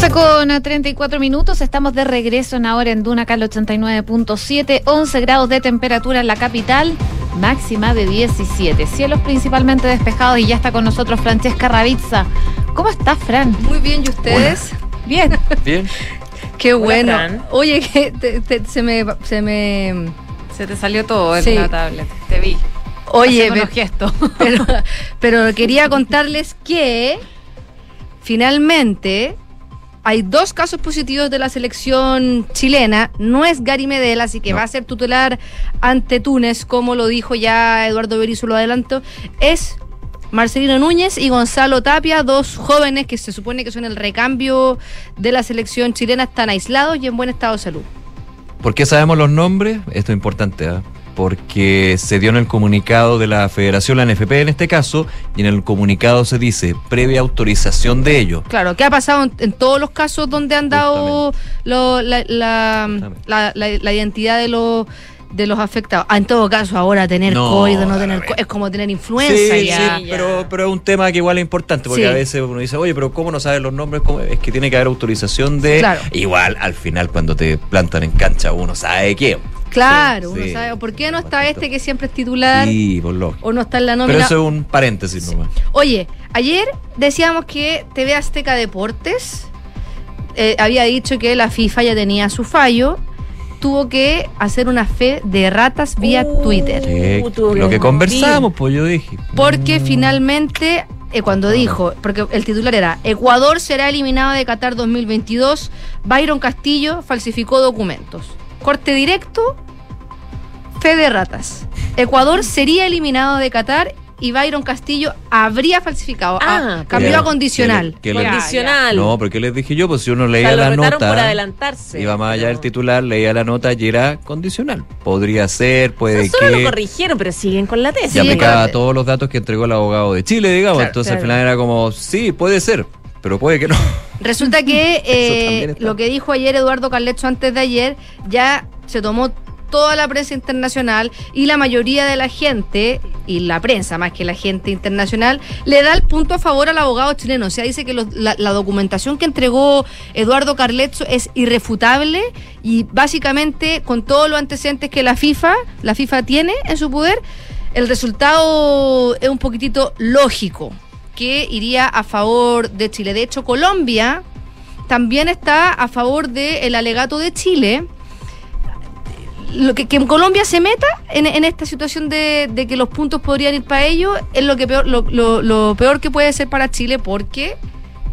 12 con 34 minutos, estamos de regreso en ahora en Duna Cal 89.7, 11 grados de temperatura en la capital, máxima de 17, cielos principalmente despejados y ya está con nosotros Francesca Ravizza. ¿Cómo estás, Fran? Muy bien, ¿y ustedes? Bien. Bien. Qué Hola, bueno. Fran. Oye, que te- te- se me... Se me Se te salió todo en Sí. la tablet, te vi. Oye, pero, gestos. pero, pero quería contarles que finalmente hay dos casos positivos de la selección chilena. No es Gary Medel, así que No. va a ser tutelar ante Túnez, como lo dijo ya Eduardo Berizzo, lo adelanto. Es Marcelino Núñez y Gonzalo Tapia, dos jóvenes que se supone que son el recambio de la selección chilena, están aislados y en buen estado de salud. ¿Por qué sabemos los nombres? Esto es importante, ¿ah? Porque se dio en el comunicado de la Federación, la NFP en este caso, y en el comunicado se dice previa autorización de ellos. Claro, ¿qué ha pasado en, en todos los casos donde han dado lo- la, la, la- la- identidad de los de los afectados? Ah, en todo caso, ahora tener No, COVID, no tener es como tener influenza Sí, ya. sí, pero, pero es un tema que igual es importante, porque Sí. a veces uno dice, oye, pero ¿cómo no sabes los nombres? ¿Cómo? Es que tiene que haber autorización de... Claro. Igual, al final, cuando te plantan en cancha, uno sabe qué. Claro, Sí, uno sí. sabe, ¿por qué no está este que siempre es titular Sí, por lo. o no está en la Pero nómina? eso es un paréntesis nomás. Oye, ayer decíamos que TV Azteca Deportes eh, había dicho que la FIFA ya tenía su fallo, tuvo que hacer una fe de ratas vía Twitter. Tuvo que lo que conversamos, pues yo dije. Porque finalmente, eh, cuando dijo, porque el titular era, Ecuador será eliminado de Qatar 2022, Byron Castillo falsificó documentos. Corte directo, fe de ratas. Ecuador sería eliminado de Qatar y Byron Castillo habría falsificado. Ah, Ah, cambió pero- a condicional. que le- que le- Condicional. No, porque les dije yo, pues si uno O sea, leía lo la retaron por nota, adelantarse. iba más allá Pero- del titular, leía la nota y era condicional. Podría ser, O puede sea, solo lo corrigieron, pero siguen con la tesis. Se aplicaba todos los datos que entregó el abogado de Chile, digamos. Claro, Entonces al claro. final era como, sí, puede ser, pero puede que no. Resulta que eh, lo que dijo ayer Eduardo Carlecho antes de ayer ya se tomó toda la prensa internacional y la mayoría de la gente, y la prensa más que la gente internacional, le da el punto a favor al abogado chileno. O sea, dice que los- la, la documentación que entregó Eduardo Carlecho es irrefutable y básicamente con todos los antecedentes que la FIFA, la FIFA tiene en su poder, el resultado es un poquitito lógico, que iría a favor de Chile. De hecho, Colombia también está a favor del alegato de Chile. Lo que, que en Colombia se meta en, en esta situación de, de que los puntos podrían ir para ellos es lo que peor, lo, lo- lo peor que puede ser para Chile porque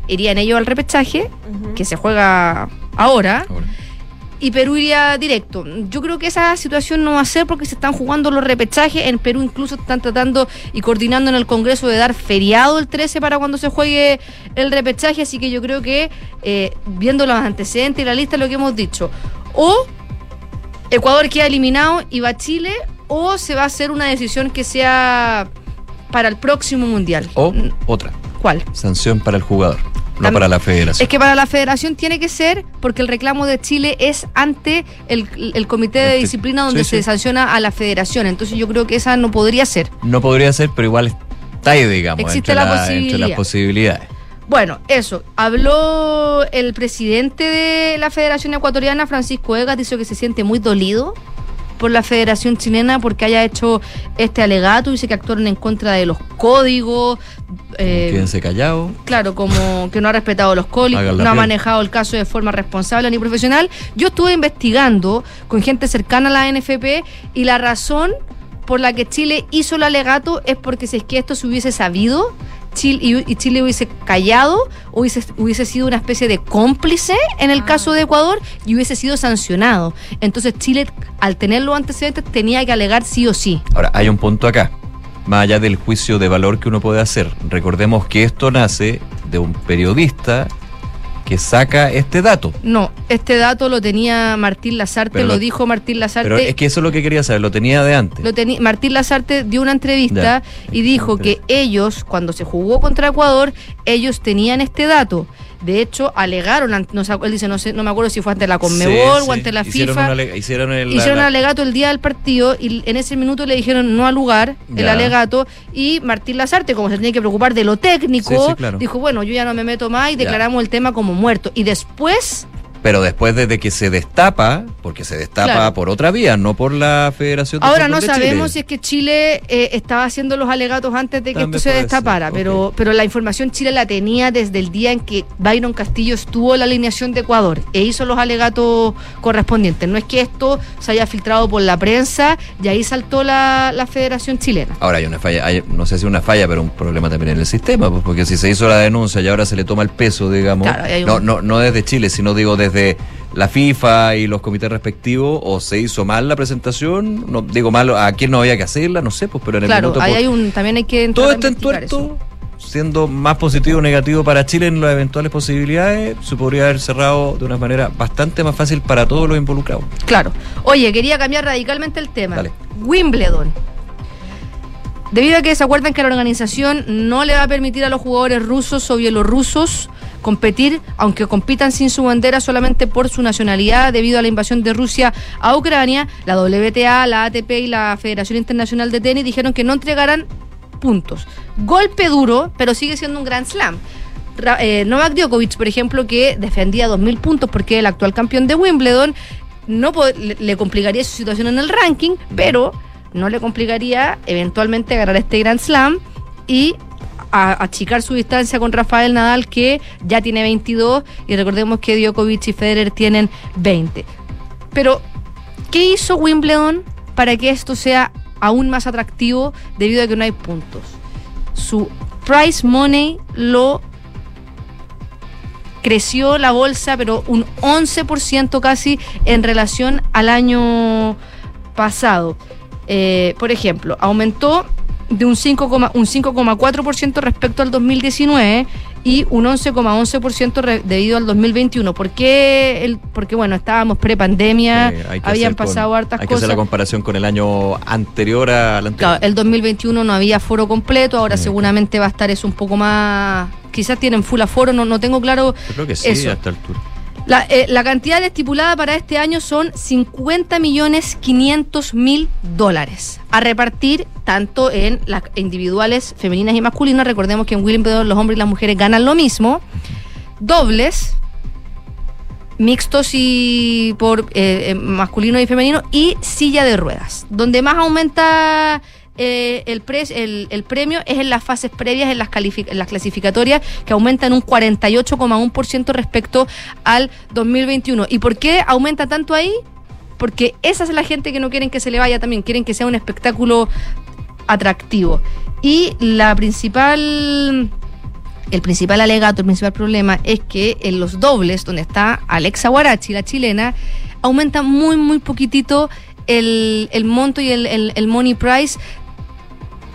irían ellos al repechaje, que se juega ahora, y Perú iría directo. Yo creo que esa situación no va a ser porque se están jugando los repechajes. En Perú incluso están tratando y coordinando en el Congreso de dar feriado el 13 para cuando se juegue el repechaje. Así que yo creo que, eh, viendo los antecedentes y la lista, lo que hemos dicho, o Ecuador queda eliminado y va a Chile, o se va a hacer una decisión que sea para el próximo Mundial. O otra, ¿Cuál? sanción para el jugador, no para la federación. Es que para la federación tiene que ser porque el reclamo de Chile es ante el, el comité de Este- disciplina donde sí, se sí. sanciona a la federación. Entonces yo creo que esa no podría ser. No podría ser, pero igual está ahí, digamos, Existe entre, la la- entre posibilidad. las posibilidades. Bueno, eso. Habló el presidente de la Federación Ecuatoriana, Francisco Egas, dice que se siente muy dolido por la Federación Chilena porque haya hecho este alegato. Dice que actuaron en contra de los códigos. eh, Quédense callados. Claro, como que no ha respetado los códigos, no ha manejado el caso de forma responsable ni profesional. Yo estuve investigando con gente cercana a la NFP y la razón por la que Chile hizo el alegato es porque si es que esto se hubiese sabido Chile, y, y Chile hubiese callado, hubiese, hubiese sido una especie de cómplice en el caso de Ecuador y hubiese sido sancionado. Entonces Chile, al tener los antecedentes, tenía que alegar sí o sí. Ahora, hay un punto acá. más allá del juicio de valor que uno puede hacer. Recordemos que esto nace de un periodista que saca este dato. No, este dato lo tenía Martín Lazarte, lo, lo- dijo Martín Lazarte. Pero es que eso es lo que quería saber, lo tenía de antes. Lo Martín Lazarte dio una entrevista y dijo que ellos, cuando se jugó contra Ecuador, ellos tenían este dato. De hecho, alegaron, no, él dice, no, sé, no me acuerdo si fue ante la Conmebol Sí, o sí. ante la Hicieron FIFA. hicieron el, la- Hicieron la- alegato el día del partido y en ese minuto le dijeron no al lugar el alegato y Martín Lazarte, como se tenía que preocupar de lo técnico, Sí, sí, claro. dijo, bueno, yo ya no me meto más y Ya. declaramos el tema como muerto. Y después Pero después desde que se destapa, porque se destapa Claro. por otra vía, no por la Federación de Ahora Fútbol no de sabemos Chile. si es que Chile eh, estaba haciendo los alegatos antes de que También esto se destapara, pero, pero la información Chile la tenía desde el día en que Byron Castillo estuvo en la alineación de Ecuador e hizo los alegatos correspondientes. No es que esto se haya filtrado por la prensa y ahí saltó la, la Federación Chilena. Ahora hay una falla, hay- no sé si una falla, pero un problema también en el sistema, pues, porque si se hizo la denuncia y ahora se le toma el peso, digamos, Claro, hay un- no, no, no desde Chile, sino digo desde la FIFA y los comités respectivos, o se hizo mal la presentación, no digo mal a quién no había que hacerla, no sé, pues, pero en el Claro, minuto ahí por- hay un, también hay que todo este investigar entuerto, siendo más positivo o negativo para Chile en las eventuales posibilidades, se podría haber cerrado de una manera bastante más fácil para todos los involucrados. Claro. Oye, quería cambiar radicalmente el tema. Dale. Wimbledon. Debido a que se acuerdan que la organización no le va a permitir a los jugadores rusos o bielorrusos competir, aunque compitan sin su bandera solamente por su nacionalidad debido a la invasión de Rusia a Ucrania, la WTA, la ATP y la Federación Internacional de Tenis dijeron que no entregarán puntos. Golpe duro, pero sigue siendo un Grand Slam. Eh, Novak Djokovic, por ejemplo, que defendía 2.000 puntos porque el actual campeón de Wimbledon, no le complicaría su situación en el ranking, pero no le complicaría eventualmente ganar este Grand Slam y achicar su distancia con Rafael Nadal, que ya tiene 22, y recordemos que Djokovic y Federer tienen 20. Pero, ¿qué hizo Wimbledon para que esto sea aún más atractivo debido a que no hay puntos? Su price money lo creció la bolsa, pero un 11% casi en relación al año pasado. Eh, por ejemplo, aumentó de un 5,1 un 5,4% respecto al 2019 y un 11,11% re- debido al 2021. ¿Por qué? El, porque, bueno, estábamos pre-pandemia, hay habían con- pasado hartas Hay que hacer cosas. la comparación con el año anterior al anterior. Claro, el 2021 no había foro completo, ahora Sí. seguramente va a estar eso un poco más... Quizás tienen full aforo, no, no tengo claro Yo creo que sí, eso. a esta altura. La, eh, la cantidad estipulada para este año son 50 millones 500 mil dólares a repartir tanto en las individuales femeninas y masculinas. Recordemos que en Wimbledon los hombres y las mujeres ganan lo mismo. Dobles, mixtos y por eh, eh, masculino y femenino y silla de ruedas. Donde más aumenta eh, el, pre- el, premio es en las fases previas, en las, en las clasificatorias, que aumentan un 48,1% respecto al 2021. ¿Y por qué aumenta tanto ahí? Porque esa es la gente que no quieren que se le vaya también, quieren que sea un espectáculo atractivo. Y la principal el principal alegato, el principal problema es que en los dobles, donde está Alexa Guarachi, la chilena, aumenta muy, muy poquitito el, el monto y el, el- el money price.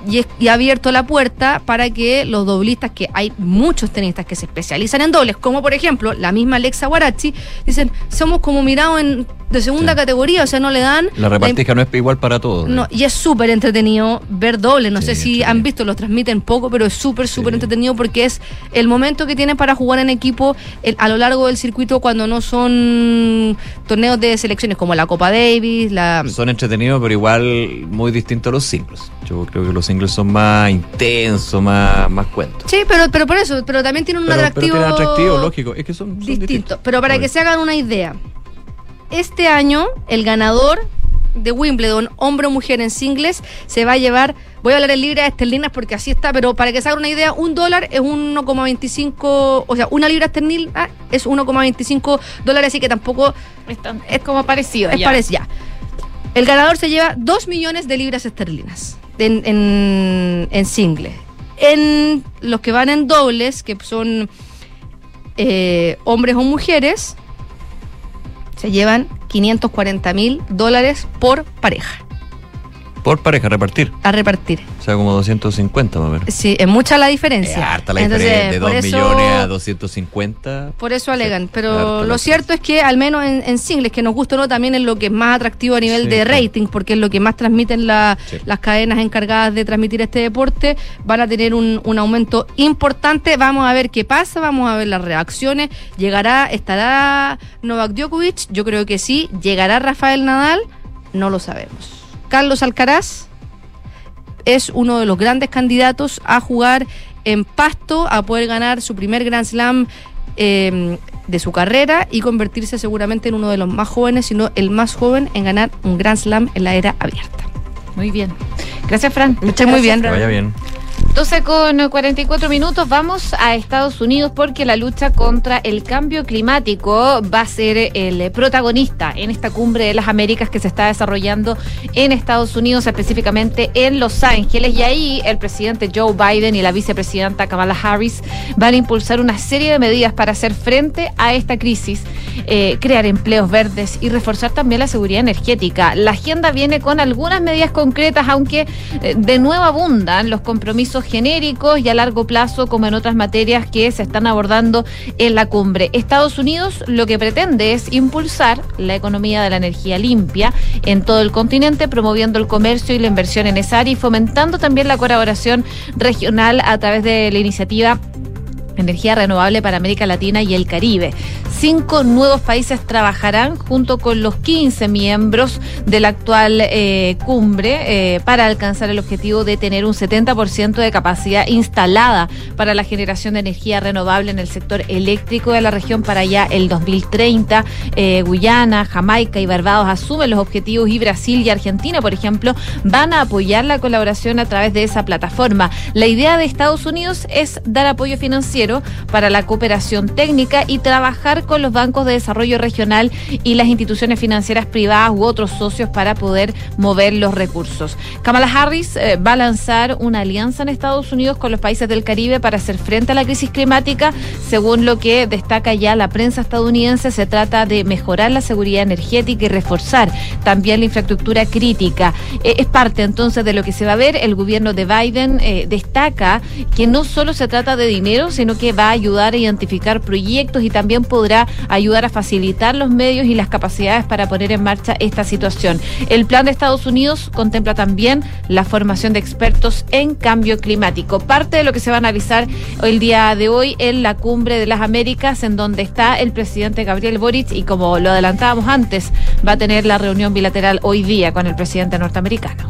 Y, es- y ha abierto la puerta para que los doblistas, que hay muchos tenistas que se especializan en dobles, como por ejemplo la misma Alexa Guarachi, dicen, somos como mirados en, de segunda categoría, o sea, no le dan... La repartija no es igual para todos. No, y es súper entretenido ver doble. No Sí, sé si han visto, los transmiten poco, pero es súper, súper entretenido porque es el momento que tienen para jugar en equipo el- a lo largo del circuito cuando no son torneos de selecciones como la Copa Davis, la... Son entretenidos, pero igual muy distintos a los singles. Yo creo que los singles son más intensos, más, más cuentos. Sí, pero, pero por eso, pero también tienen un Pero, pero atractivo, tienen atractivo, lógico. Es que son, son distinto. distintos. Pero para que se hagan una idea, este año el ganador de Wimbledon, hombre o mujer en singles, se va a llevar, voy a hablar en libras esterlinas porque así está, pero para que se hagan una idea, un dólar es 1,25, o sea, una libra esterlina es 1,25 dólares, así que tampoco Es, como parecido. es ya. parecido. El ganador se lleva 2 millones de libras esterlinas en, en, en singles. En los que van en dobles, que son eh, hombres o mujeres, se llevan 540 mil dólares por pareja. Por pareja, repartir. a repartir. O sea, como 250 más o menos. Sí, es mucha la Es diferencia. harta la Entonces, diferencia. De por 2 eso- millones a 250. Por eso alegan, pero lo cierto es que al menos en, en singles, que nos gusta o no, también es lo que es más atractivo a nivel Sí, de claro. rating, porque es lo que más transmiten la- Sí. las cadenas encargadas de transmitir este deporte, van a tener un, un aumento importante. Vamos a ver qué pasa, vamos a ver las reacciones. ¿Llegará, estará Novak Djokovic? Yo creo que sí. ¿Llegará Rafael Nadal? No lo sabemos. Carlos Alcaraz es uno de los grandes candidatos a jugar en pasto, a poder ganar su primer Grand Slam eh, de su carrera y convertirse seguramente en uno de los más jóvenes, si no el más joven en ganar un Grand Slam en la era abierta. Muy bien. Gracias, Fran. Esté muy bien. Que vaya bien. 12 con 44 minutos, vamos a Estados Unidos porque la lucha contra el cambio climático va a ser el protagonista en esta cumbre de las Américas que se está desarrollando en Estados Unidos, específicamente en Los Ángeles. Y ahí el presidente Joe Biden y la vicepresidenta Kamala Harris van a impulsar una serie de medidas para hacer frente a esta crisis, eh, crear empleos verdes y reforzar también la seguridad energética. La agenda viene con algunas medidas concretas, aunque eh, de nuevo abundan los compromisos genéricos y a largo plazo, como en otras materias que se están abordando en la cumbre. Estados Unidos lo que pretende es impulsar la economía de la energía limpia en todo el continente, promoviendo el comercio y la inversión en esa área y fomentando también la colaboración regional a través de la iniciativa Energía renovable para América Latina y el Caribe. Cinco nuevos países trabajarán junto con los 15 miembros de la actual eh, cumbre eh, para alcanzar el objetivo de tener un 70% de capacidad instalada para la generación de energía renovable en el sector eléctrico de la región para ya el 2030. Eh, Guyana, Jamaica y Barbados asumen los objetivos y Brasil y Argentina, por ejemplo, van a apoyar la colaboración a través de esa plataforma. La idea de Estados Unidos es dar apoyo financiero para la cooperación técnica y trabajar con los bancos de desarrollo regional y las instituciones financieras privadas u otros socios para poder mover los recursos. Kamala Harris eh, va a lanzar una alianza en Estados Unidos con los países del Caribe para hacer frente a la crisis climática. Según lo que destaca ya la prensa estadounidense, se trata de mejorar la seguridad energética y reforzar también la infraestructura crítica. Eh, es parte entonces de lo que se va a ver. El gobierno de Biden eh, destaca que no solo se trata de dinero, sino que va a ayudar a identificar proyectos y también podrá ayudar a facilitar los medios y las capacidades para poner en marcha esta situación. El plan de Estados Unidos contempla también la formación de expertos en cambio climático. Parte de lo que se va a analizar el día de hoy en la cumbre de las Américas, en donde está el presidente Gabriel Boric y como lo adelantábamos antes, va a tener la reunión bilateral hoy día con el presidente norteamericano.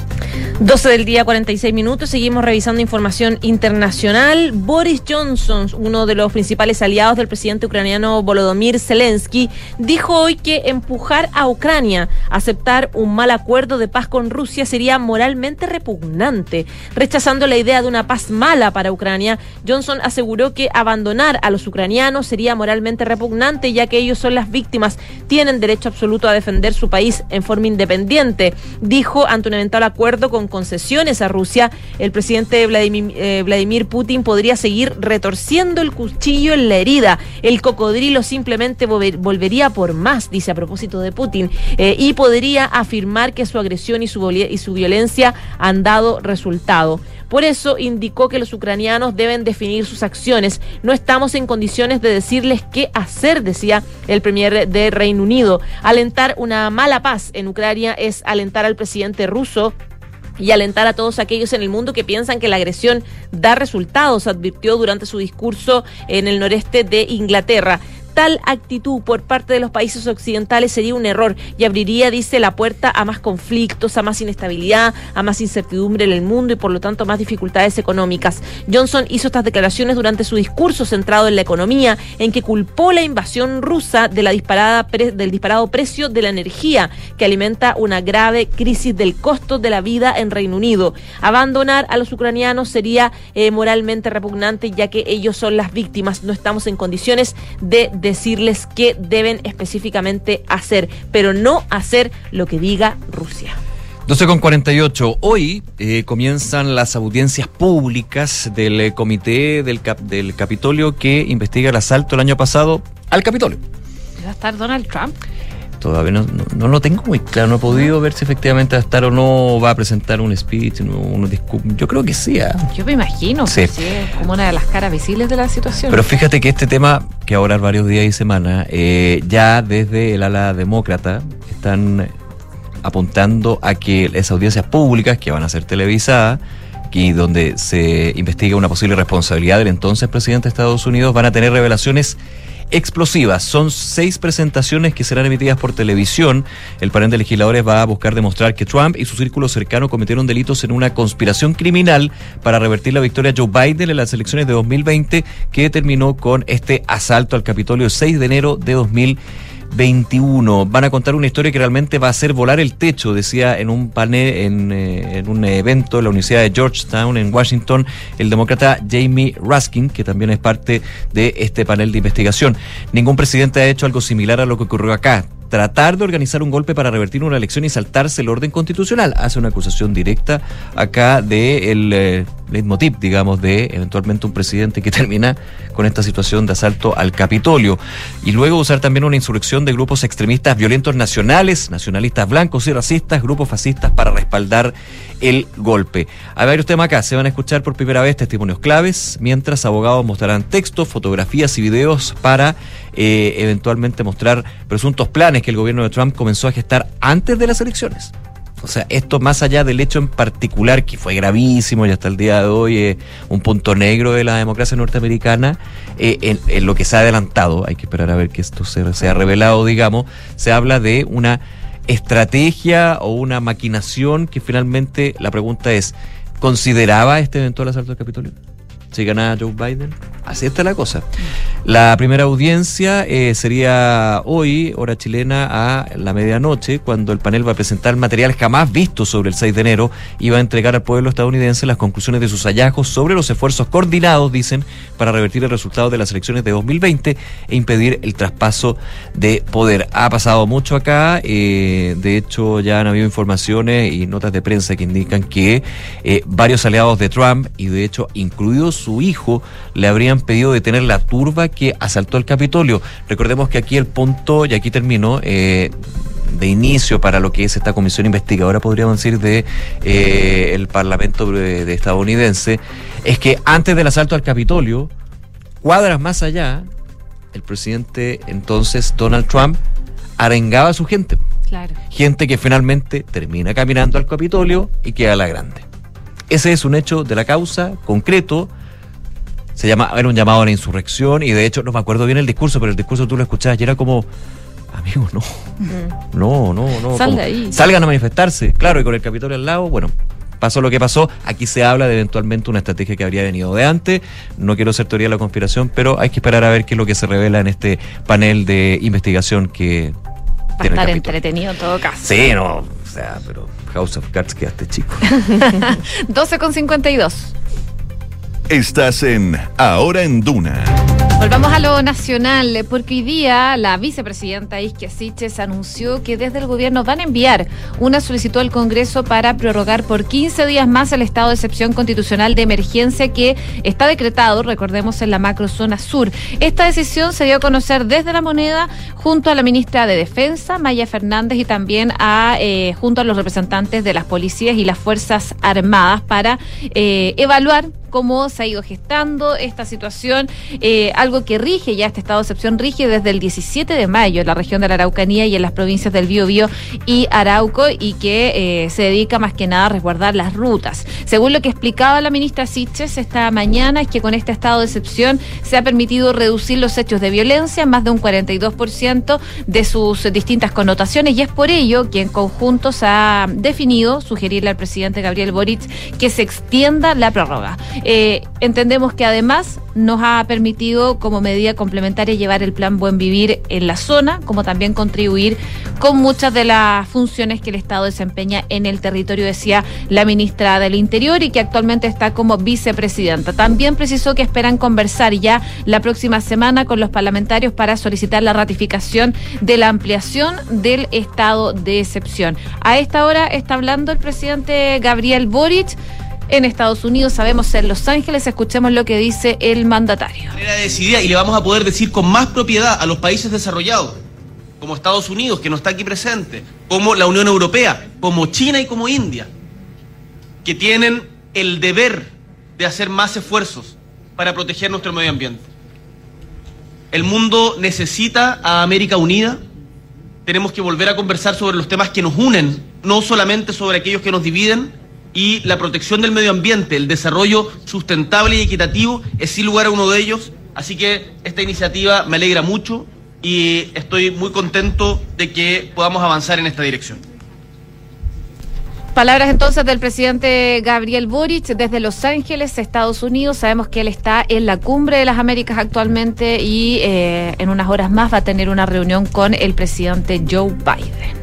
12 del día, 46 minutos. Seguimos revisando información internacional. Boris Johnson, uno de los principales aliados del presidente ucraniano Volodymyr Zelensky, dijo hoy que empujar a Ucrania a aceptar un mal acuerdo de paz con Rusia sería moralmente repugnante. Rechazando la idea de una paz mala para Ucrania, Johnson aseguró que abandonar a los ucranianos sería moralmente repugnante, ya que ellos son las víctimas, tienen derecho absoluto a defender su país en forma independiente. Dijo ante un eventual acuerdo con concesiones a Rusia, el presidente Vladimir, eh, Vladimir Putin podría seguir retorciendo el cuchillo en la herida. El cocodrilo simplemente volver- volvería por más, dice a propósito de Putin, eh, y podría afirmar que su agresión y su, y su violencia han dado resultado. Por eso indicó que los ucranianos deben definir sus acciones. No estamos en condiciones de decirles qué hacer, decía el premier de Reino Unido. Alentar una mala paz en Ucrania es alentar al presidente ruso y alentar a todos aquellos en el mundo que piensan que la agresión da resultados, advirtió durante su discurso en el noreste de Inglaterra. Tal actitud por parte de los países occidentales sería un error y abriría, dice, la puerta a más conflictos, a más inestabilidad, a más incertidumbre en el mundo y por lo tanto más dificultades económicas. Johnson hizo estas declaraciones durante su discurso centrado en la economía, en que culpó la invasión rusa de la disparada del disparado precio de la energía, que alimenta una grave crisis del costo de la vida en Reino Unido. Abandonar a los ucranianos sería eh, moralmente repugnante, ya que ellos son las víctimas. No estamos en condiciones de decirles qué deben específicamente hacer, pero no hacer lo que diga Rusia. 12 con 48. Hoy eh, comienzan las audiencias públicas del eh, comité del, Cap- del Capitolio que investiga el asalto el año pasado al Capitolio. ¿Va a estar Donald Trump? Todavía no, no, no lo tengo muy claro, no he podido ver si efectivamente va a estar o no, va a presentar un speech, un. Yo creo que sí. ¿ah? Yo me imagino, Sí. que sí, es como una de las caras visibles de la situación. Pero fíjate que este tema, que ahora varios días y semanas, eh, ya desde el ala demócrata están apuntando a que esas audiencias públicas que van a ser televisadas y donde se investiga una posible responsabilidad del entonces presidente de Estados Unidos van a tener revelaciones explosivas. Son seis presentaciones que serán emitidas por televisión. El panel de legisladores va a buscar demostrar que Trump y su círculo cercano cometieron delitos en una conspiración criminal para revertir la victoria de Joe Biden en las elecciones de 2020 que terminó con este asalto al Capitolio el 6 de enero de 2021. Van a contar una historia que realmente va a hacer volar el techo, decía en un panel, en, eh, en un evento en la Universidad de Georgetown en Washington, el demócrata Jamie Raskin, que también es parte de este panel de investigación. Ningún presidente ha hecho algo similar a lo que ocurrió acá. Tratar de organizar un golpe para revertir una elección y saltarse el orden constitucional. Hace una acusación directa acá de eh, leitmotiv, digamos, de eventualmente un presidente que termina con esta situación de asalto al Capitolio. Y luego usar también una insurrección de grupos extremistas violentos nacionales, nacionalistas blancos y racistas, grupos fascistas para respaldar el golpe. Hay varios temas acá. Se van a escuchar por primera vez testimonios claves, mientras abogados mostrarán textos, fotografías y videos para eh, eventualmente mostrar presuntos planes que el gobierno de Trump comenzó a gestar antes de las elecciones. O sea, esto más allá del hecho en particular, que fue gravísimo y hasta el día de hoy un punto negro de la democracia norteamericana, eh, en, en lo que se ha adelantado, hay que esperar a ver que esto se, se ha revelado, digamos, se habla de una estrategia o una maquinación que finalmente la pregunta es, ¿consideraba este eventual asalto al Capitolio? Si ganaba Joe Biden. Así está la cosa. La primera audiencia eh, sería hoy, hora chilena, a la medianoche, cuando el panel va a presentar material jamás visto sobre el 6 de enero y va a entregar al pueblo estadounidense las conclusiones de sus hallazgos sobre los esfuerzos coordinados, dicen, para revertir el resultado de las elecciones de 2020 e impedir el traspaso de poder. Ha pasado mucho acá, eh, de hecho ya han habido informaciones y notas de prensa que indican que eh, varios aliados de Trump, y de hecho incluido su hijo, le habrían pedido detener la turba que asaltó el Capitolio. Recordemos que aquí el punto, y aquí termino, eh, de inicio para lo que es esta comisión investigadora, podríamos decir, de eh, el Parlamento de, de estadounidense, es que antes del asalto al Capitolio, cuadras más allá, el presidente entonces Donald Trump arengaba a su gente. Claro. Gente que finalmente termina caminando al Capitolio y queda a la grande. Ese es un hecho de la causa concreto. Se llama, era un llamado a la insurrección y de hecho no me acuerdo bien el discurso, pero el discurso tú lo escuchabas y era como, amigo, no, no, no, no. Sal de ahí. Salgan a manifestarse, claro, y con el Capitolio al lado, bueno. Pasó lo que pasó, aquí se habla de eventualmente una estrategia que habría venido de antes, no quiero ser teoría de la conspiración, pero hay que esperar a ver qué es lo que se revela en este panel de investigación que Va a el estar entretenido en todo caso. Sí, no, o sea, pero House of Cards quedaste chico. 12 con 52. Estás en Ahora en Duna. Volvamos a lo nacional, porque hoy día la vicepresidenta Isquia Siches anunció que desde el gobierno van a enviar una solicitud al Congreso para prorrogar por 15 días más el estado de excepción constitucional de emergencia que está decretado, recordemos, en la macrozona sur. Esta decisión se dio a conocer desde la moneda junto a la ministra de Defensa, Maya Fernández, y también a, eh, junto a los representantes de las policías y las Fuerzas Armadas para eh, evaluar cómo se ha ido gestando esta situación, eh, algo que rige ya este estado de excepción, rige desde el 17 de mayo en la región de la Araucanía y en las provincias del Biobío y Arauco y que eh, se dedica más que nada a resguardar las rutas. Según lo que explicaba la ministra Siches esta mañana, es que con este estado de excepción se ha permitido reducir los hechos de violencia en más de un 42% de sus distintas connotaciones y es por ello que en conjunto se ha definido sugerirle al presidente Gabriel Boric que se extienda la prórroga. Eh, entendemos que además nos ha permitido como medida complementaria llevar el plan Buen Vivir en la zona, como también contribuir con muchas de las funciones que el Estado desempeña en el territorio, decía la ministra del Interior y que actualmente está como vicepresidenta. También precisó que esperan conversar ya la próxima semana con los parlamentarios para solicitar la ratificación de la ampliación del estado de excepción. A esta hora está hablando el presidente Gabriel Boric en Estados Unidos, sabemos en Los Ángeles, escuchemos lo que dice el mandatario. manera decidida y le vamos a poder decir con más propiedad a los países desarrollados como Estados Unidos, que no está aquí presente, como la Unión Europea, como China y como India, que tienen el deber de hacer más esfuerzos para proteger nuestro medio ambiente. El mundo necesita a América unida. Tenemos que volver a conversar sobre los temas que nos unen, no solamente sobre aquellos que nos dividen. Y la protección del medio ambiente, el desarrollo sustentable y equitativo es sin lugar a uno de ellos. Así que esta iniciativa me alegra mucho y estoy muy contento de que podamos avanzar en esta dirección. Palabras entonces del presidente Gabriel Boric desde Los Ángeles, Estados Unidos. Sabemos que él está en la cumbre de las Américas actualmente y eh, en unas horas más va a tener una reunión con el presidente Joe Biden.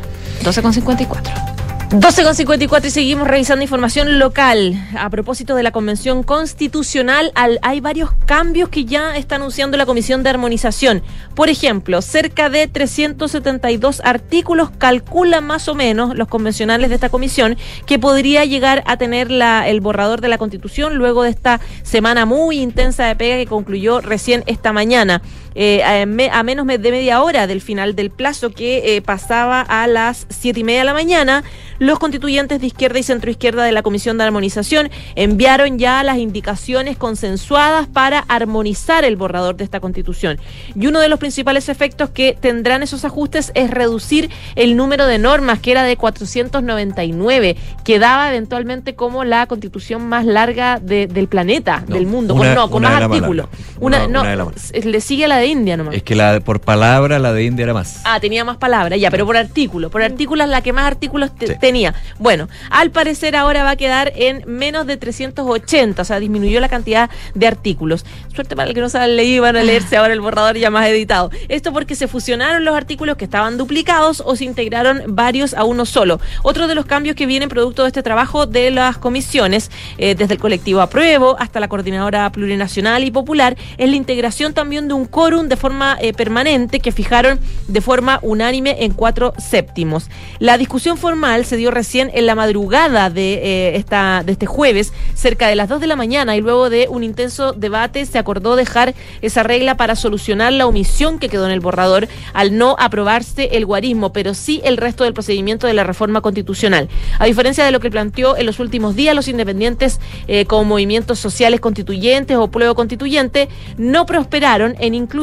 12.54. 12 con 54 y seguimos revisando información local. A propósito de la Convención Constitucional, hay varios cambios que ya está anunciando la Comisión de Armonización. Por ejemplo, cerca de 372 artículos calcula más o menos los convencionales de esta comisión que podría llegar a tener la, el borrador de la Constitución luego de esta semana muy intensa de pega que concluyó recién esta mañana. Eh, a, menos de media hora del final del plazo que eh, pasaba a las siete y media de la mañana, los constituyentes de izquierda y centroizquierda de la Comisión de Armonización enviaron ya las indicaciones consensuadas para armonizar el borrador de esta constitución. Y uno de los principales efectos que tendrán esos ajustes es reducir el número de normas, que era de 499, que daba eventualmente como la constitución más larga del planeta, del mundo, con, no, con más artículos. Una, no, le sigue la de India nomás. Es que la por palabra la de India era más. Ah, tenía más palabras, ya, pero por artículo. Por artículo es la que más artículos tenía. Bueno, al parecer ahora va a quedar en menos de 380, o sea, disminuyó la cantidad de artículos. Suerte para el que no se han leído, van a leerse ahora el borrador ya más editado. Esto porque se fusionaron los artículos que estaban duplicados o se integraron varios a uno solo. Otro de los cambios que vienen producto de este trabajo de las comisiones, eh, desde el colectivo Apruebo hasta la coordinadora plurinacional y popular, es la integración también de un de forma eh, permanente que fijaron de forma unánime en cuatro séptimos. La discusión formal se dio recién en la madrugada de, eh, esta, de este jueves, cerca de las 2 de la mañana, y luego de un intenso debate se acordó dejar esa regla para solucionar la omisión que quedó en el borrador al no aprobarse el guarismo, pero sí el resto del procedimiento de la reforma constitucional. A diferencia de lo que planteó en los últimos días los independientes eh, como movimientos sociales constituyentes o pueblo constituyente, no prosperaron en incluir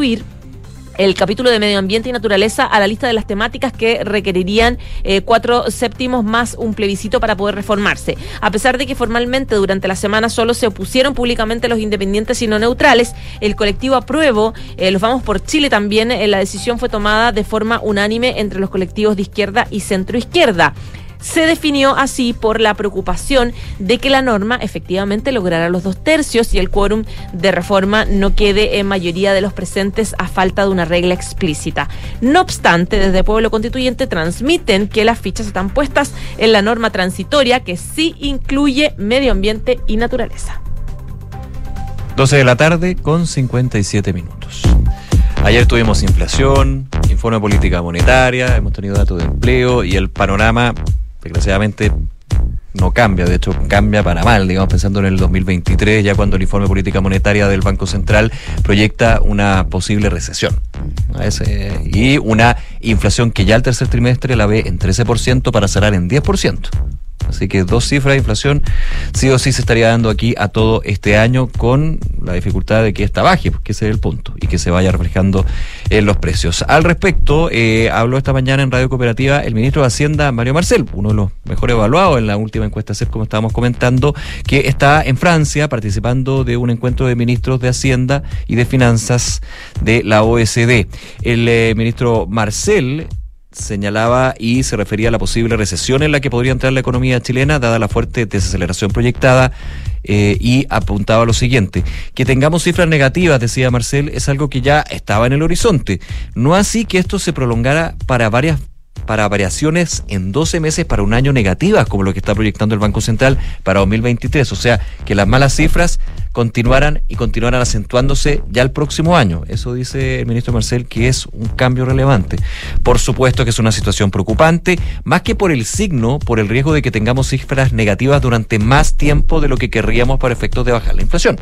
el capítulo de medio ambiente y naturaleza a la lista de las temáticas que requerirían eh, cuatro séptimos más un plebiscito para poder reformarse. A pesar de que formalmente durante la semana solo se opusieron públicamente los independientes y no neutrales, el colectivo apruebo, eh, los vamos por Chile también, eh, la decisión fue tomada de forma unánime entre los colectivos de izquierda y centro izquierda se definió así por la preocupación de que la norma efectivamente lograra los dos tercios y el quórum de reforma no quede en mayoría de los presentes a falta de una regla explícita. No obstante, desde Pueblo Constituyente transmiten que las fichas están puestas en la norma transitoria que sí incluye medio ambiente y naturaleza. 12 de la tarde con 57 minutos. Ayer tuvimos inflación, informe de política monetaria, hemos tenido datos de empleo y el panorama desgraciadamente no cambia, de hecho cambia para mal, digamos, pensando en el 2023, ya cuando el informe política monetaria del Banco Central proyecta una posible recesión. y una inflación que ya el tercer trimestre la ve en 13% para cerrar en 10%. Así que dos cifras de inflación sí o sí se estaría dando aquí a todo este año con la dificultad de que esta baje, porque ese es el punto, y que se vaya reflejando en los precios. Al respecto, eh, habló esta mañana en Radio Cooperativa el ministro de Hacienda, Mario Marcel, uno de los mejor evaluados en la última encuesta CEP, como estábamos comentando, que está en Francia participando de un encuentro de ministros de Hacienda y de Finanzas de la OSD. El eh, ministro Marcel señalaba y se refería a la posible recesión en la que podría entrar la economía chilena, dada la fuerte desaceleración proyectada, eh, y apuntaba lo siguiente, que tengamos cifras negativas, decía Marcel, es algo que ya estaba en el horizonte. No así que esto se prolongara para varias para variaciones en 12 meses para un año negativas, como lo que está proyectando el Banco Central para 2023. O sea, que las malas cifras continuaran y continuaran acentuándose ya el próximo año. Eso dice el ministro Marcel, que es un cambio relevante. Por supuesto que es una situación preocupante, más que por el signo, por el riesgo de que tengamos cifras negativas durante más tiempo de lo que querríamos para efectos de bajar la inflación.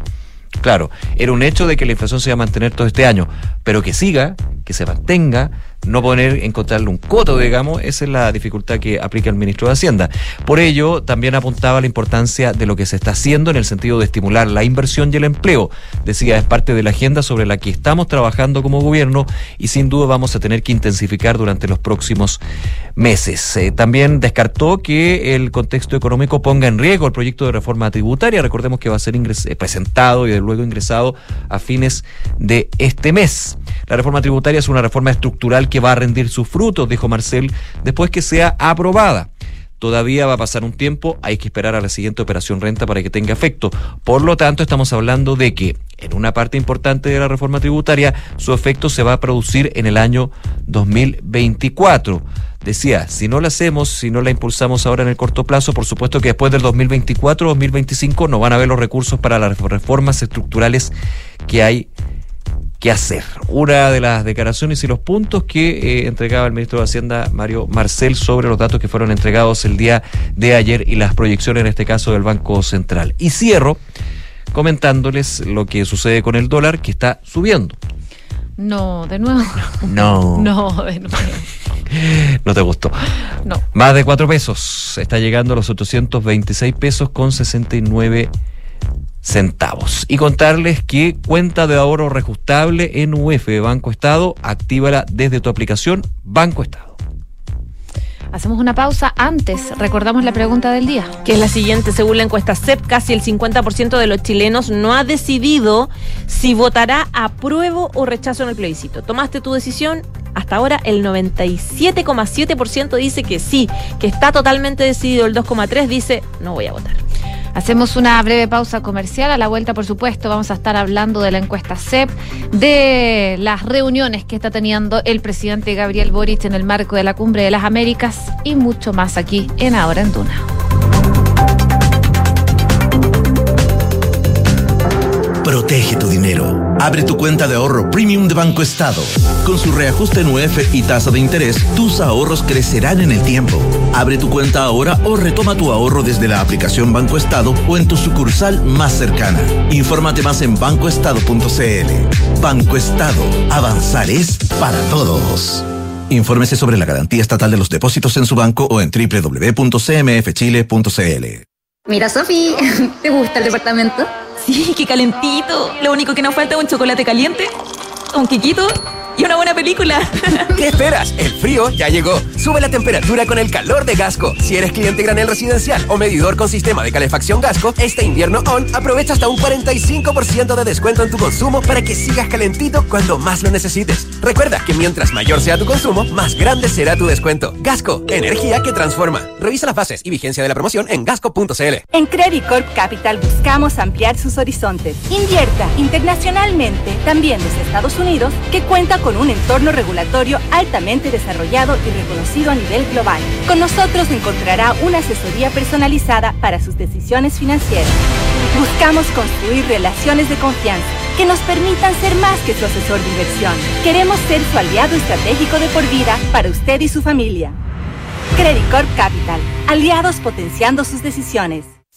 Claro, era un hecho de que la inflación se iba a mantener todo este año, pero que siga, que se mantenga, no poder encontrarle un coto, digamos, esa es la dificultad que aplica el ministro de Hacienda. Por ello, también apuntaba la importancia de lo que se está haciendo en el sentido de estimular la inversión y el empleo. Decía, es parte de la agenda sobre la que estamos trabajando como gobierno y sin duda vamos a tener que intensificar durante los próximos meses. Eh, también descartó que el contexto económico ponga en riesgo el proyecto de reforma tributaria. Recordemos que va a ser eh, presentado y luego ingresado a fines de este mes. La reforma tributaria es una reforma estructural que va a rendir sus frutos, dijo Marcel, después que sea aprobada. Todavía va a pasar un tiempo, hay que esperar a la siguiente operación renta para que tenga efecto. Por lo tanto, estamos hablando de que en una parte importante de la reforma tributaria, su efecto se va a producir en el año 2024. Decía, si no la hacemos, si no la impulsamos ahora en el corto plazo, por supuesto que después del 2024 2025 no van a haber los recursos para las reformas estructurales que hay qué hacer. Una de las declaraciones y los puntos que eh, entregaba el ministro de Hacienda, Mario Marcel, sobre los datos que fueron entregados el día de ayer y las proyecciones, en este caso, del Banco Central. Y cierro comentándoles lo que sucede con el dólar, que está subiendo. No, de nuevo. No. No, de nuevo. No te gustó. No. Más de cuatro pesos. Está llegando a los 826 pesos con 69 centavos. Y contarles que cuenta de ahorro reajustable en UF Banco Estado, actívala desde tu aplicación Banco Estado. Hacemos una pausa. Antes, recordamos la pregunta del día. Que es la siguiente. Según la encuesta CEP, casi el 50% de los chilenos no ha decidido si votará apruebo o rechazo en el plebiscito. ¿Tomaste tu decisión? Hasta ahora el 97,7% dice que sí, que está totalmente decidido. El 2,3% dice no voy a votar. Hacemos una breve pausa comercial. A la vuelta, por supuesto, vamos a estar hablando de la encuesta CEP, de las reuniones que está teniendo el presidente Gabriel Boric en el marco de la Cumbre de las Américas y mucho más aquí en Ahora en Duna. Protege tu dinero. Abre tu cuenta de ahorro premium de Banco Estado. Con su reajuste en UF y tasa de interés, tus ahorros crecerán en el tiempo. Abre tu cuenta ahora o retoma tu ahorro desde la aplicación Banco Estado o en tu sucursal más cercana. Infórmate más en bancoestado.cl. Banco Estado. Avanzar es para todos. Infórmese sobre la garantía estatal de los depósitos en su banco o en www.cmfchile.cl. Mira, Sofi, ¿te gusta el departamento? Sí, qué calentito. Lo único que nos falta es un chocolate caliente, un quiquito y una buena película. ¿Qué esperas? El frío ya llegó. Sube la temperatura con el calor de Gasco. Si eres cliente granel residencial o medidor con sistema de calefacción Gasco, este invierno on aprovecha hasta un 45% de descuento en tu consumo para que sigas calentito cuando más lo necesites. Recuerda que mientras mayor sea tu consumo, más grande será tu descuento. Gasco, energía que transforma. Revisa las bases y vigencia de la promoción en gasco.cl. En Credit Corp Capital buscamos ampliar sus horizontes. Invierta internacionalmente, también desde Estados Unidos, que cuenta con un entorno regulatorio altamente desarrollado y reconocido a nivel global. Con nosotros encontrará una asesoría personalizada para sus decisiones financieras. Buscamos construir relaciones de confianza que nos permitan ser más que su asesor de inversión. Queremos ser su aliado estratégico de por vida para usted y su familia. Credit Corp Capital, aliados potenciando sus decisiones.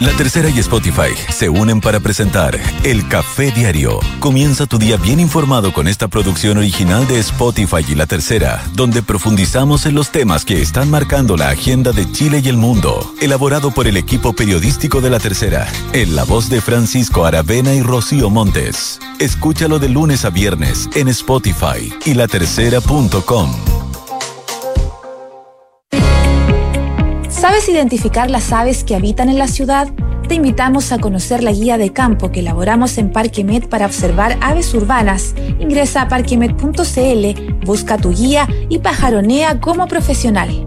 La Tercera y Spotify se unen para presentar El Café Diario. Comienza tu día bien informado con esta producción original de Spotify y La Tercera, donde profundizamos en los temas que están marcando la agenda de Chile y el mundo. Elaborado por el equipo periodístico de La Tercera, en la voz de Francisco Aravena y Rocío Montes. Escúchalo de lunes a viernes en Spotify y latercera.com. ¿Sabes identificar las aves que habitan en la ciudad? Te invitamos a conocer la guía de campo que elaboramos en Parque Met para observar aves urbanas. Ingresa a parquemet.cl, busca tu guía y pajaronea como profesional.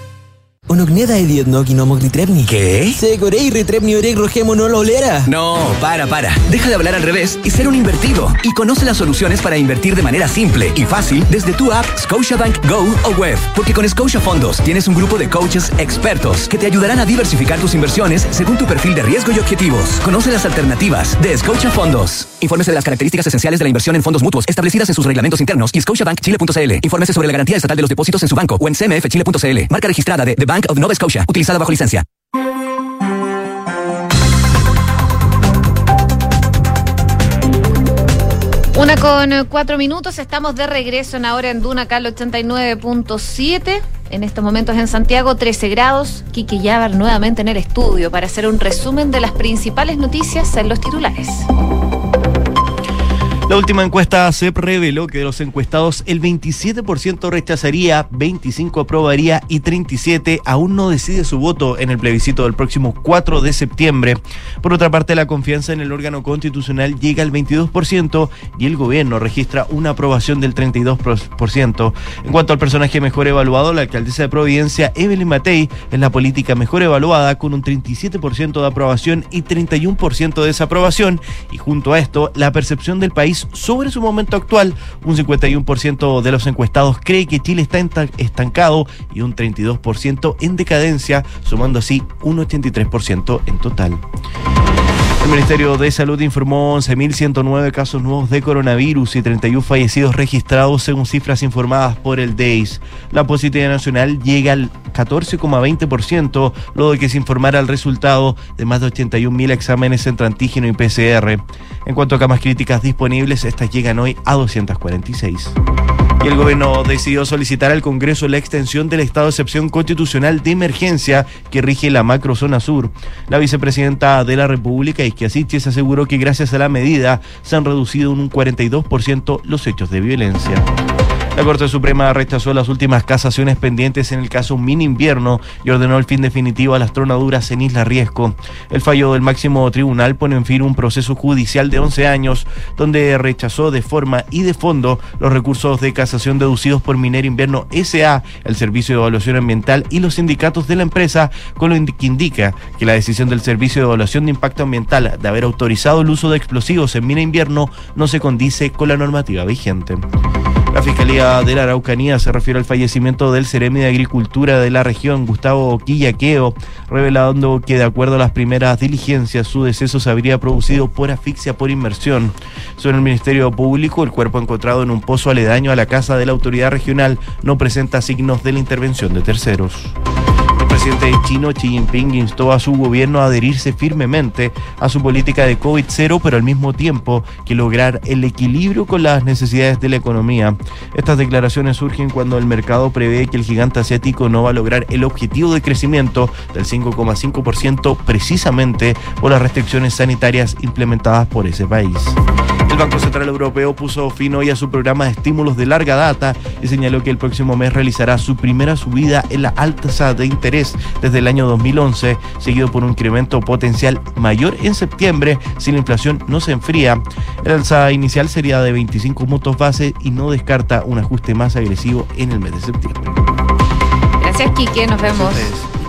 Onogneda ediot no kinomogritrepni. ¿Qué? Segorei retrepni oreg rogemo no olera. No, para, para. Deja de hablar al revés y ser un invertido. Y conoce las soluciones para invertir de manera simple y fácil desde tu app Scotiabank Go o web. Porque con Scotia Fondos tienes un grupo de coaches expertos que te ayudarán a diversificar tus inversiones según tu perfil de riesgo y objetivos. Conoce las alternativas de Scotia Fondos. Infórmese de las características esenciales de la inversión en fondos mutuos establecidas en sus reglamentos internos y scotiabankchile.cl. Infórmese sobre la garantía estatal de los depósitos en su banco o en cmfchile.cl. Marca registrada de The Bank of Nova Scotia, utilizada bajo licencia. Una con eh, cuatro minutos, estamos de regreso en ahora en Duna, Cal 89.7. En estos momentos en Santiago, 13 grados. Kiki Yabar nuevamente en el estudio para hacer un resumen de las principales noticias en los titulares. La última encuesta CEP reveló que de los encuestados el 27% rechazaría, 25 aprobaría y 37 aún no decide su voto en el plebiscito del próximo 4 de septiembre. Por otra parte, la confianza en el órgano constitucional llega al 22% y el gobierno registra una aprobación del 32%. En cuanto al personaje mejor evaluado, la alcaldesa de Providencia, Evelyn Matei, es la política mejor evaluada con un 37% de aprobación y 31% de desaprobación. Y junto a esto, la percepción del país sobre su momento actual. Un 51% de los encuestados cree que Chile está estancado y un 32% en decadencia, sumando así un 83% en total. El Ministerio de Salud informó 11.109 casos nuevos de coronavirus y 31 fallecidos registrados según cifras informadas por el DEIS. La positividad nacional llega al 14,20%, luego de que se informara el resultado de más de 81.000 exámenes entre antígeno y PCR. En cuanto a camas críticas disponibles, estas llegan hoy a 246. Y el gobierno decidió solicitar al Congreso la extensión del estado de excepción constitucional de emergencia que rige la macrozona sur. La vicepresidenta de la República, Isquia Siches, aseguró que gracias a la medida se han reducido en un 42% los hechos de violencia. La Corte Suprema rechazó las últimas casaciones pendientes en el caso Mini Invierno y ordenó el fin definitivo a las tronaduras en Isla Riesco. El fallo del máximo tribunal pone en fin un proceso judicial de 11 años donde rechazó de forma y de fondo los recursos de casación deducidos por Minero Invierno SA, el Servicio de Evaluación Ambiental y los sindicatos de la empresa, con lo que indica que la decisión del Servicio de Evaluación de Impacto Ambiental de haber autorizado el uso de explosivos en Mina Invierno no se condice con la normativa vigente. La Fiscalía de la Araucanía se refiere al fallecimiento del Ceremi de Agricultura de la región, Gustavo Quillaqueo, revelando que de acuerdo a las primeras diligencias su deceso se habría producido por asfixia por inmersión. Según el Ministerio Público, el cuerpo encontrado en un pozo aledaño a la casa de la autoridad regional no presenta signos de la intervención de terceros. Presidente chino Xi Jinping instó a su gobierno a adherirse firmemente a su política de COVID-0, pero al mismo tiempo que lograr el equilibrio con las necesidades de la economía. Estas declaraciones surgen cuando el mercado prevé que el gigante asiático no va a lograr el objetivo de crecimiento del 5,5% precisamente por las restricciones sanitarias implementadas por ese país. El Banco Central Europeo puso fin hoy a su programa de estímulos de larga data y señaló que el próximo mes realizará su primera subida en la alta de interés desde el año 2011, seguido por un incremento potencial mayor en septiembre si la inflación no se enfría. El alza inicial sería de 25 puntos base y no descarta un ajuste más agresivo en el mes de septiembre. Gracias, Quique. Nos vemos.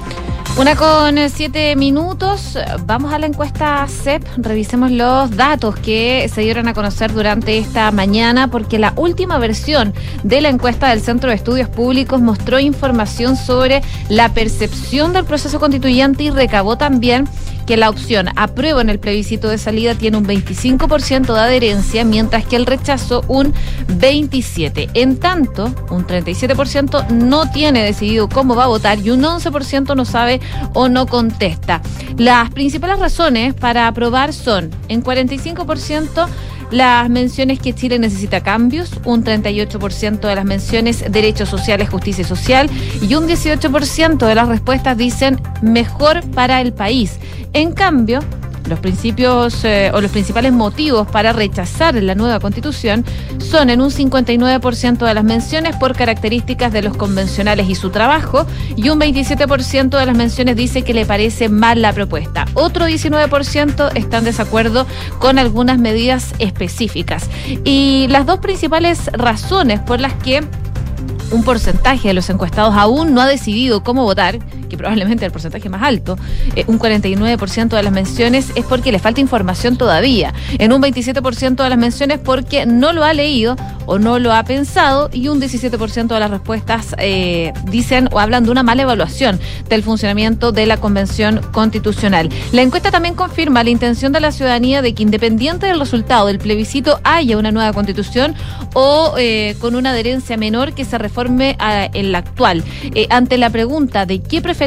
Una con siete minutos. Vamos a la encuesta CEP. Revisemos los datos que se dieron a conocer durante esta mañana, porque la última versión de la encuesta del Centro de Estudios Públicos mostró información sobre la percepción del proceso constituyente y recabó también que la opción apruebo en el plebiscito de salida tiene un 25% de adherencia, mientras que el rechazo un 27%. En tanto, un 37% no tiene decidido cómo va a votar y un 11% no sabe o no contesta. Las principales razones para aprobar son en 45% Las menciones que Chile necesita cambios, un 38% de las menciones derechos sociales, justicia social y un 18% de las respuestas dicen mejor para el país. En cambio, los principios eh, o los principales motivos para rechazar la nueva constitución son en un 59% de las menciones por características de los convencionales y su trabajo y un 27% de las menciones dice que le parece mal la propuesta. Otro 19% está en desacuerdo con algunas medidas específicas. Y las dos principales razones por las que un porcentaje de los encuestados aún no ha decidido cómo votar, que probablemente el porcentaje más alto, eh, un 49% de las menciones es porque le falta información todavía, en un 27% de las menciones porque no lo ha leído o no lo ha pensado y un 17% de las respuestas eh, dicen o hablan de una mala evaluación del funcionamiento de la Convención Constitucional. La encuesta también confirma la intención de la ciudadanía de que independiente del resultado del plebiscito haya una nueva constitución o eh, con una adherencia menor que se reforme a, en la actual. Eh, ante la pregunta de qué preferencia,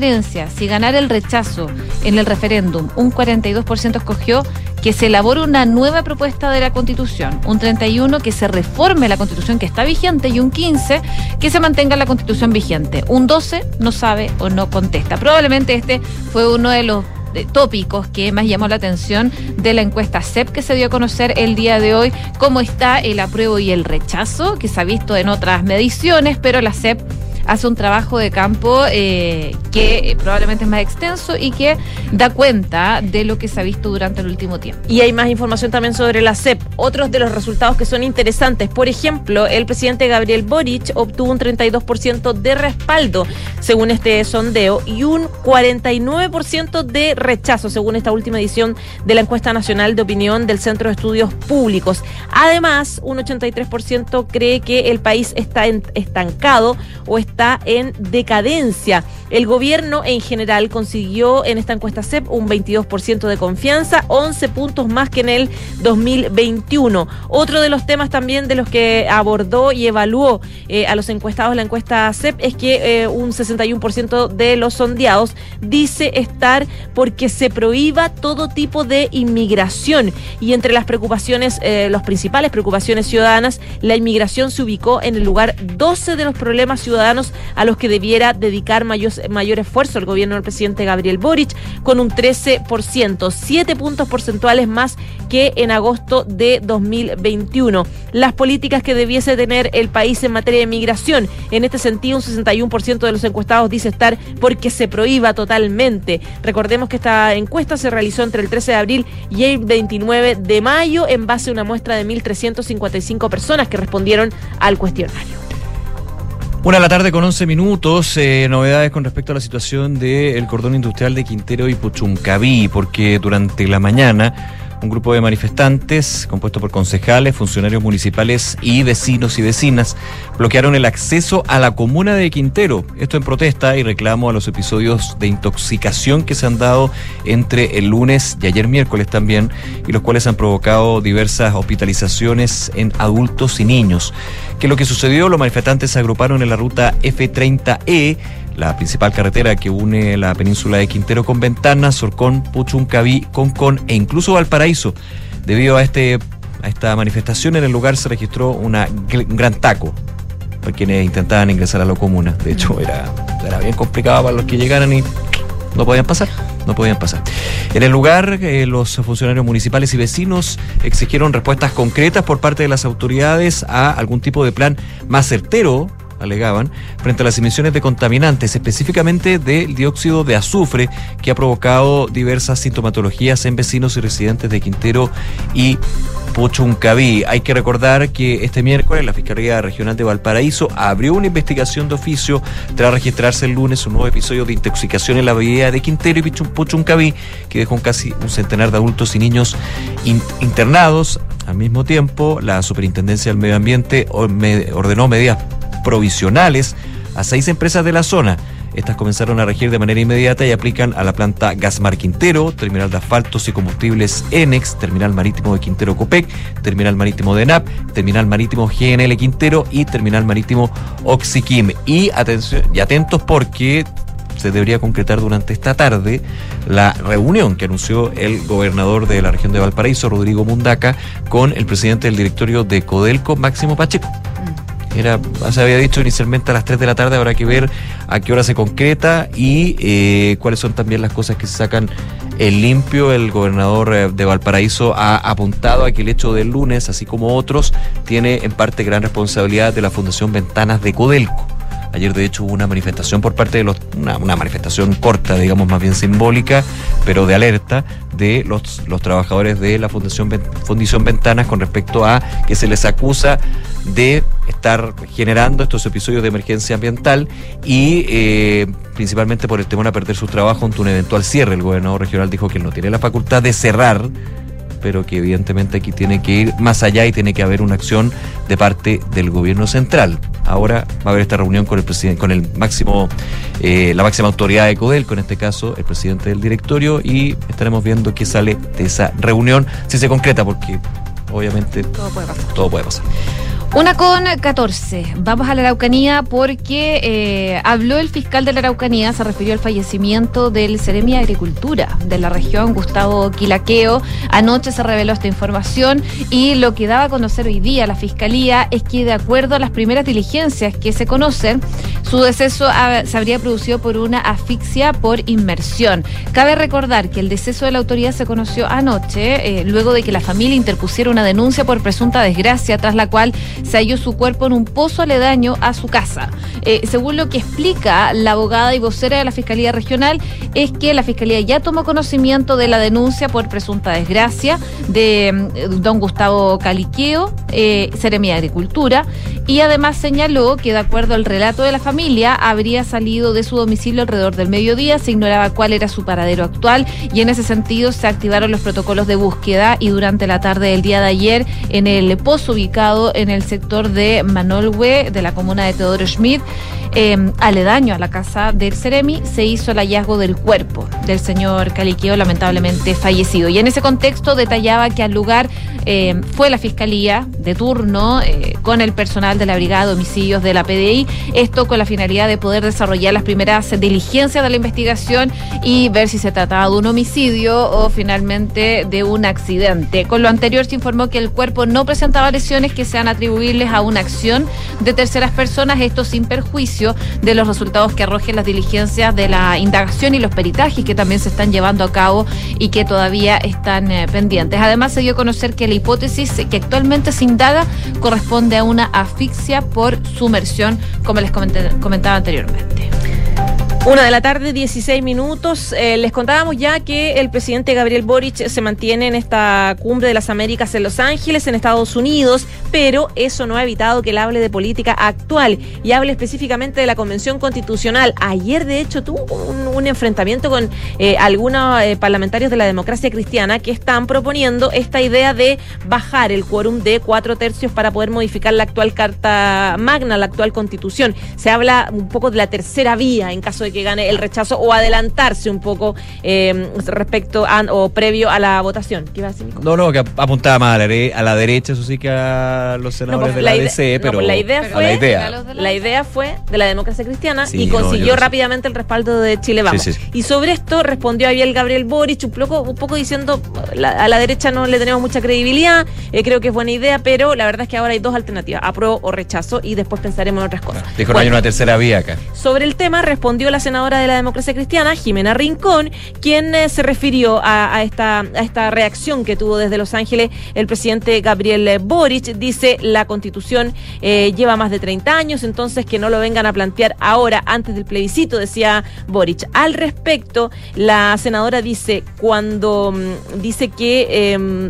si ganar el rechazo en el referéndum, un 42% escogió que se elabore una nueva propuesta de la Constitución, un 31 que se reforme la Constitución que está vigente y un 15 que se mantenga la Constitución vigente. Un 12 no sabe o no contesta. Probablemente este fue uno de los tópicos que más llamó la atención de la encuesta CEP que se dio a conocer el día de hoy, cómo está el apruebo y el rechazo, que se ha visto en otras mediciones, pero la CEP hace un trabajo de campo eh, que probablemente es más extenso y que da cuenta de lo que se ha visto durante el último tiempo. Y hay más información también sobre la CEP. Otros de los resultados que son interesantes, por ejemplo, el presidente Gabriel Boric obtuvo un 32% de respaldo, según este sondeo, y un 49% de rechazo, según esta última edición de la encuesta nacional de opinión del Centro de Estudios Públicos. Además, un 83% cree que el país está estancado o está está en decadencia. El gobierno en general consiguió en esta encuesta CEP un 22% de confianza, 11 puntos más que en el 2021. Otro de los temas también de los que abordó y evaluó eh, a los encuestados la encuesta CEP es que eh, un 61% de los sondeados dice estar porque se prohíba todo tipo de inmigración. Y entre las preocupaciones, eh, las principales preocupaciones ciudadanas, la inmigración se ubicó en el lugar 12 de los problemas ciudadanos a los que debiera dedicar mayor, mayor esfuerzo el gobierno del presidente Gabriel Boric, con un 13%, 7 puntos porcentuales más que en agosto de 2021. Las políticas que debiese tener el país en materia de migración, en este sentido, un 61% de los encuestados dice estar porque se prohíba totalmente. Recordemos que esta encuesta se realizó entre el 13 de abril y el 29 de mayo en base a una muestra de 1.355 personas que respondieron al cuestionario. Una de la tarde con 11 minutos, eh, novedades con respecto a la situación del cordón industrial de Quintero y Puchuncaví, porque durante la mañana un grupo de manifestantes, compuesto por concejales, funcionarios municipales y vecinos y vecinas, bloquearon el acceso a la comuna de Quintero. Esto en protesta y reclamo a los episodios de intoxicación que se han dado entre el lunes y ayer miércoles también, y los cuales han provocado diversas hospitalizaciones en adultos y niños. ¿Qué es lo que sucedió? Los manifestantes se agruparon en la ruta F30E la principal carretera que une la península de Quintero con Ventana, Sorcón, Puchuncaví, Concón e incluso Valparaíso. Debido a, este, a esta manifestación en el lugar se registró una, un gran taco para quienes intentaban ingresar a la comuna. De hecho, mm. era, era bien complicado para los que llegaran y no podían pasar. No podían pasar. En el lugar, eh, los funcionarios municipales y vecinos exigieron respuestas concretas por parte de las autoridades a algún tipo de plan más certero alegaban, frente a las emisiones de contaminantes, específicamente del dióxido de azufre, que ha provocado diversas sintomatologías en vecinos y residentes de Quintero y Pochuncaví. Hay que recordar que este miércoles la Fiscalía Regional de Valparaíso abrió una investigación de oficio tras registrarse el lunes un nuevo episodio de intoxicación en la bahía de Quintero y Pochuncaví, que dejó casi un centenar de adultos y niños internados. Al mismo tiempo, la Superintendencia del Medio Ambiente ordenó medidas provisionales a seis empresas de la zona. Estas comenzaron a regir de manera inmediata y aplican a la planta Gasmar Quintero, Terminal de Asfaltos y Combustibles Enex, Terminal Marítimo de Quintero Copec, Terminal Marítimo de NAP, Terminal Marítimo GNL Quintero y Terminal Marítimo Oxiquim. Y, atención, y atentos porque se debería concretar durante esta tarde la reunión que anunció el gobernador de la región de Valparaíso, Rodrigo Mundaca, con el presidente del directorio de Codelco, Máximo Pacheco. Era, se había dicho inicialmente a las 3 de la tarde, habrá que ver a qué hora se concreta y eh, cuáles son también las cosas que se sacan en limpio. El gobernador eh, de Valparaíso ha apuntado a que el hecho del lunes, así como otros, tiene en parte gran responsabilidad de la Fundación Ventanas de Codelco. Ayer, de hecho, hubo una manifestación por parte de los. Una, una manifestación corta, digamos, más bien simbólica, pero de alerta de los, los trabajadores de la Fundación, Fundición Ventanas con respecto a que se les acusa de estar generando estos episodios de emergencia ambiental y eh, principalmente por el temor a perder su trabajo ante un eventual cierre. El gobernador regional dijo que él no tiene la facultad de cerrar pero que evidentemente aquí tiene que ir más allá y tiene que haber una acción de parte del gobierno central. Ahora va a haber esta reunión con el presidente, con el máximo, eh, la máxima autoridad de Codelco, en este caso el presidente del directorio, y estaremos viendo qué sale de esa reunión, si se concreta, porque obviamente Todo puede pasar. todo puede pasar. Una con 14. Vamos a la Araucanía porque eh, habló el fiscal de la Araucanía, se refirió al fallecimiento del Ceremi de Agricultura de la región, Gustavo Quilaqueo. Anoche se reveló esta información y lo que daba a conocer hoy día la fiscalía es que, de acuerdo a las primeras diligencias que se conocen, su deceso se habría producido por una asfixia por inmersión. Cabe recordar que el deceso de la autoridad se conoció anoche, eh, luego de que la familia interpusiera una denuncia por presunta desgracia, tras la cual se halló su cuerpo en un pozo aledaño a su casa. Eh, según lo que explica la abogada y vocera de la Fiscalía Regional, es que la Fiscalía ya tomó conocimiento de la denuncia por presunta desgracia de mm, don Gustavo Caliqueo, eh, de Agricultura, y además señaló que de acuerdo al relato de la familia, habría salido de su domicilio alrededor del mediodía, se ignoraba cuál era su paradero actual y en ese sentido se activaron los protocolos de búsqueda y durante la tarde del día de ayer en el pozo ubicado en el sector de Manolhue de la comuna de Teodoro Schmidt, eh, aledaño a la casa del Ceremi, se hizo el hallazgo del cuerpo del señor Caliqueo, lamentablemente fallecido. Y en ese contexto detallaba que al lugar eh, fue la fiscalía de turno eh, con el personal de la Brigada de Homicidios de la PDI, esto con la finalidad de poder desarrollar las primeras diligencias de la investigación y ver si se trataba de un homicidio o finalmente de un accidente. Con lo anterior se informó que el cuerpo no presentaba lesiones que sean a una acción de terceras personas, esto sin perjuicio de los resultados que arrojen las diligencias de la indagación y los peritajes que también se están llevando a cabo y que todavía están eh, pendientes. Además se dio a conocer que la hipótesis que actualmente se indaga corresponde a una asfixia por sumersión, como les comentaba anteriormente. Una de la tarde, 16 minutos. Eh, les contábamos ya que el presidente Gabriel Boric se mantiene en esta cumbre de las Américas en Los Ángeles, en Estados Unidos, pero eso no ha evitado que él hable de política actual y hable específicamente de la Convención Constitucional. Ayer, de hecho, tuvo un, enfrentamiento con eh, algunos eh, parlamentarios de la democracia cristiana que están proponiendo esta idea de bajar el quórum de cuatro tercios para poder modificar la actual Carta Magna, la actual Constitución. Se habla un poco de la tercera vía en caso de que gane el rechazo o adelantarse un poco eh, respecto a, o previo a la votación. ¿Qué iba a decir? No, no, que ap- apuntaba más a la, a la derecha, eso sí que a los senadores pues, de la, ide- DC, no, pero pues, la idea a fue la idea. la idea fue de la democracia cristiana Sí, y no, consiguió sé. rápidamente el respaldo de Chile Vamos. Sí, sí, sí. Y sobre esto respondió Ariel Gabriel Boric un poco, un poco diciendo la- a la derecha no le tenemos mucha credibilidad, eh, creo que es buena idea, pero la verdad es que ahora hay dos alternativas, apruebo o rechazo y después pensaremos en otras cosas. Dijo, no Bueno, hay una tercera vía acá. sobre el tema respondió la senadora de la democracia cristiana, Jimena Rincón, quien eh, se refirió a, esta, a esta reacción que tuvo desde Los Ángeles el presidente Gabriel eh, Boric. Dice, la constitución eh, lleva más de 30 años, entonces que no lo vengan a plantear ahora, antes del plebiscito, decía Boric. Al respecto, la senadora dice, cuando mm, dice que... em,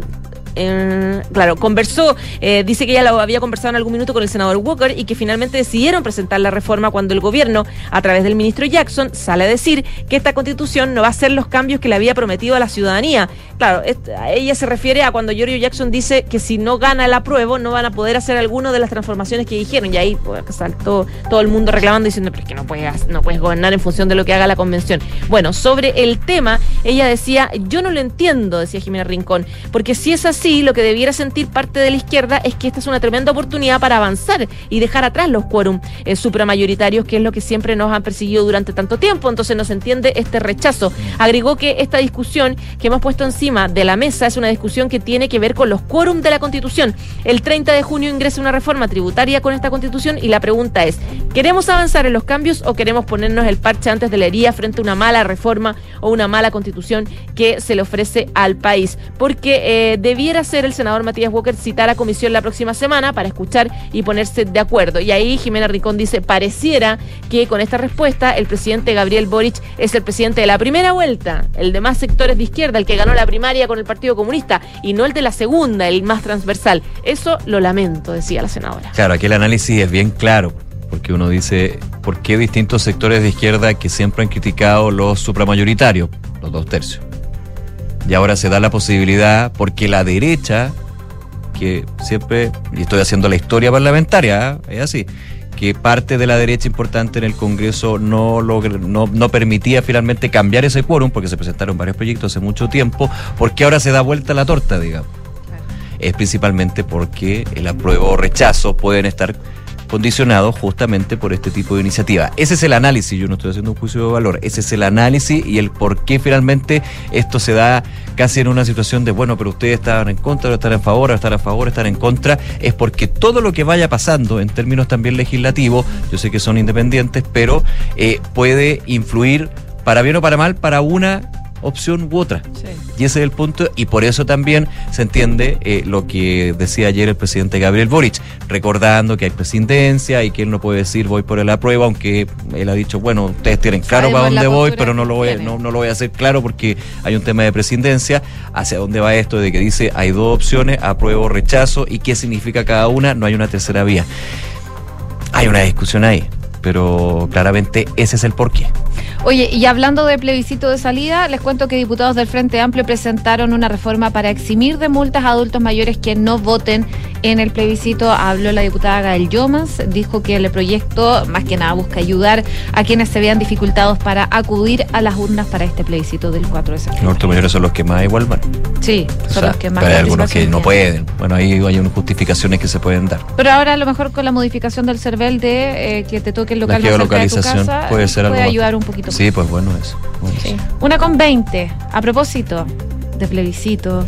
claro, conversó, eh, dice que ella lo había conversado en algún minuto con el senador Walker y que finalmente decidieron presentar la reforma cuando el gobierno, a través del ministro Jackson, sale a decir que esta constitución no va a hacer los cambios que le había prometido a la ciudadanía. Claro, ella se refiere a cuando Giorgio Jackson dice que si no gana el apruebo no van a poder hacer alguna de las transformaciones que dijeron. Y ahí pues, saltó todo el mundo reclamando diciendo, pero es que no puedes, no puedes gobernar en función de lo que haga la convención. Bueno, sobre el tema, ella decía, yo no lo entiendo, decía Jimena Rincón, porque si es así, lo que debiera sentir parte de la izquierda es que esta es una tremenda oportunidad para avanzar y dejar atrás los quórum eh, supramayoritarios, que es lo que siempre nos han perseguido durante tanto tiempo. Entonces no se entiende este rechazo. Agregó que esta discusión que hemos puesto encima de la mesa es una discusión que tiene que ver con los quórum de la Constitución. El 30 de junio ingresa una reforma tributaria con esta Constitución y la pregunta es, ¿queremos avanzar en los cambios o queremos ponernos el parche antes de la herida frente a una mala reforma o una mala Constitución que se le ofrece al país? Porque eh, debiera ser el senador Matías Walker citar a comisión la próxima semana para escuchar y ponerse de acuerdo. Y ahí Jimena Ricón dice, pareciera que con esta respuesta el presidente Gabriel Boric es el presidente de la primera vuelta, el de más sectores de izquierda, el que ganó la primaria con el Partido Comunista, y no el de la segunda, el más transversal. Eso lo lamento, decía la senadora. Claro, aquí el análisis es bien claro, porque uno dice, ¿por qué distintos sectores de izquierda que siempre han criticado los supramayoritarios, los dos tercios? Y ahora se da la posibilidad, porque la derecha, que siempre, y estoy haciendo la historia parlamentaria, ¿eh? es así, que parte de la derecha importante en el Congreso no, logr- no, no permitía finalmente cambiar ese quórum, porque se presentaron varios proyectos hace mucho tiempo, porque ahora se da vuelta la torta, digamos. Es principalmente porque el apruebo o rechazo pueden estar condicionados justamente por este tipo de iniciativa. Ese es el análisis, yo no estoy haciendo un juicio de valor, ese es el análisis y el por qué finalmente esto se da casi en una situación de, bueno, pero ustedes estaban en contra, o están en favor, o están a favor, están en contra, es porque todo lo que vaya pasando en términos también legislativos, yo sé que son independientes, pero eh, puede influir para bien o para mal para una opción u otra. Y ese es el punto, y por eso también se entiende eh, lo que decía ayer el presidente Gabriel Boric, recordando que hay presidencia y que él no puede decir voy por la prueba, aunque él ha dicho, bueno, ustedes tienen claro Sabemos para dónde voy, pero no lo, voy, no, no lo voy a hacer claro porque hay un tema de presidencia. ¿Hacia dónde va esto? De que dice hay dos opciones, apruebo o rechazo, y qué significa cada una, no hay una tercera vía. Hay una discusión ahí, pero claramente ese es el porqué. Oye, y hablando de plebiscito de salida, les cuento que diputados del Frente Amplio presentaron una reforma para eximir de multas a adultos mayores que no voten en el plebiscito. Habló la diputada Gael Yomas, dijo que el proyecto más que nada busca ayudar a quienes se vean dificultados para acudir a las urnas para este plebiscito del 4 de septiembre. Los adultos mayores son los que más igual van. Sí, son O sea, los que más pero hay algunos que no pueden. Bueno, ahí hay unas justificaciones que se pueden dar. Pero ahora a lo mejor con la modificación del CERVEL de eh, que te toque el La más de tu casa, puede ser puede más. ayudar un poquito Sí, pues bueno eso. bueno eso. Una con 20. A propósito de plebiscito.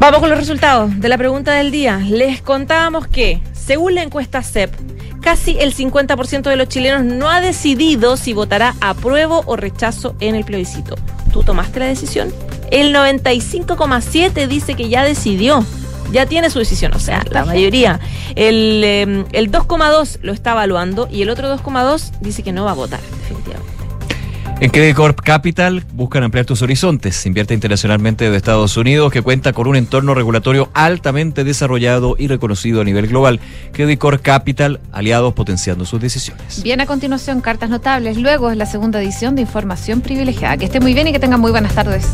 Vamos con los resultados de la pregunta del día. Les contábamos que, según la encuesta CEP, casi el 50% de los chilenos no ha decidido si votará apruebo o rechazo en el plebiscito. ¿Tú tomaste la decisión? El 95,7 dice que ya decidió. Ya tiene su decisión, o sea, la mayoría. El, eh, el 2,2 lo está evaluando y el otro 2,2 dice que no va a votar, definitivamente. En Credit Corp Capital buscan ampliar tus horizontes. Invierte internacionalmente de Estados Unidos que cuenta con un entorno regulatorio altamente desarrollado y reconocido a nivel global. Credit Corp Capital, aliados potenciando sus decisiones. Bien a continuación, cartas notables. Luego es la segunda edición de Información Privilegiada. Que esté muy bien y que tengan muy buenas tardes.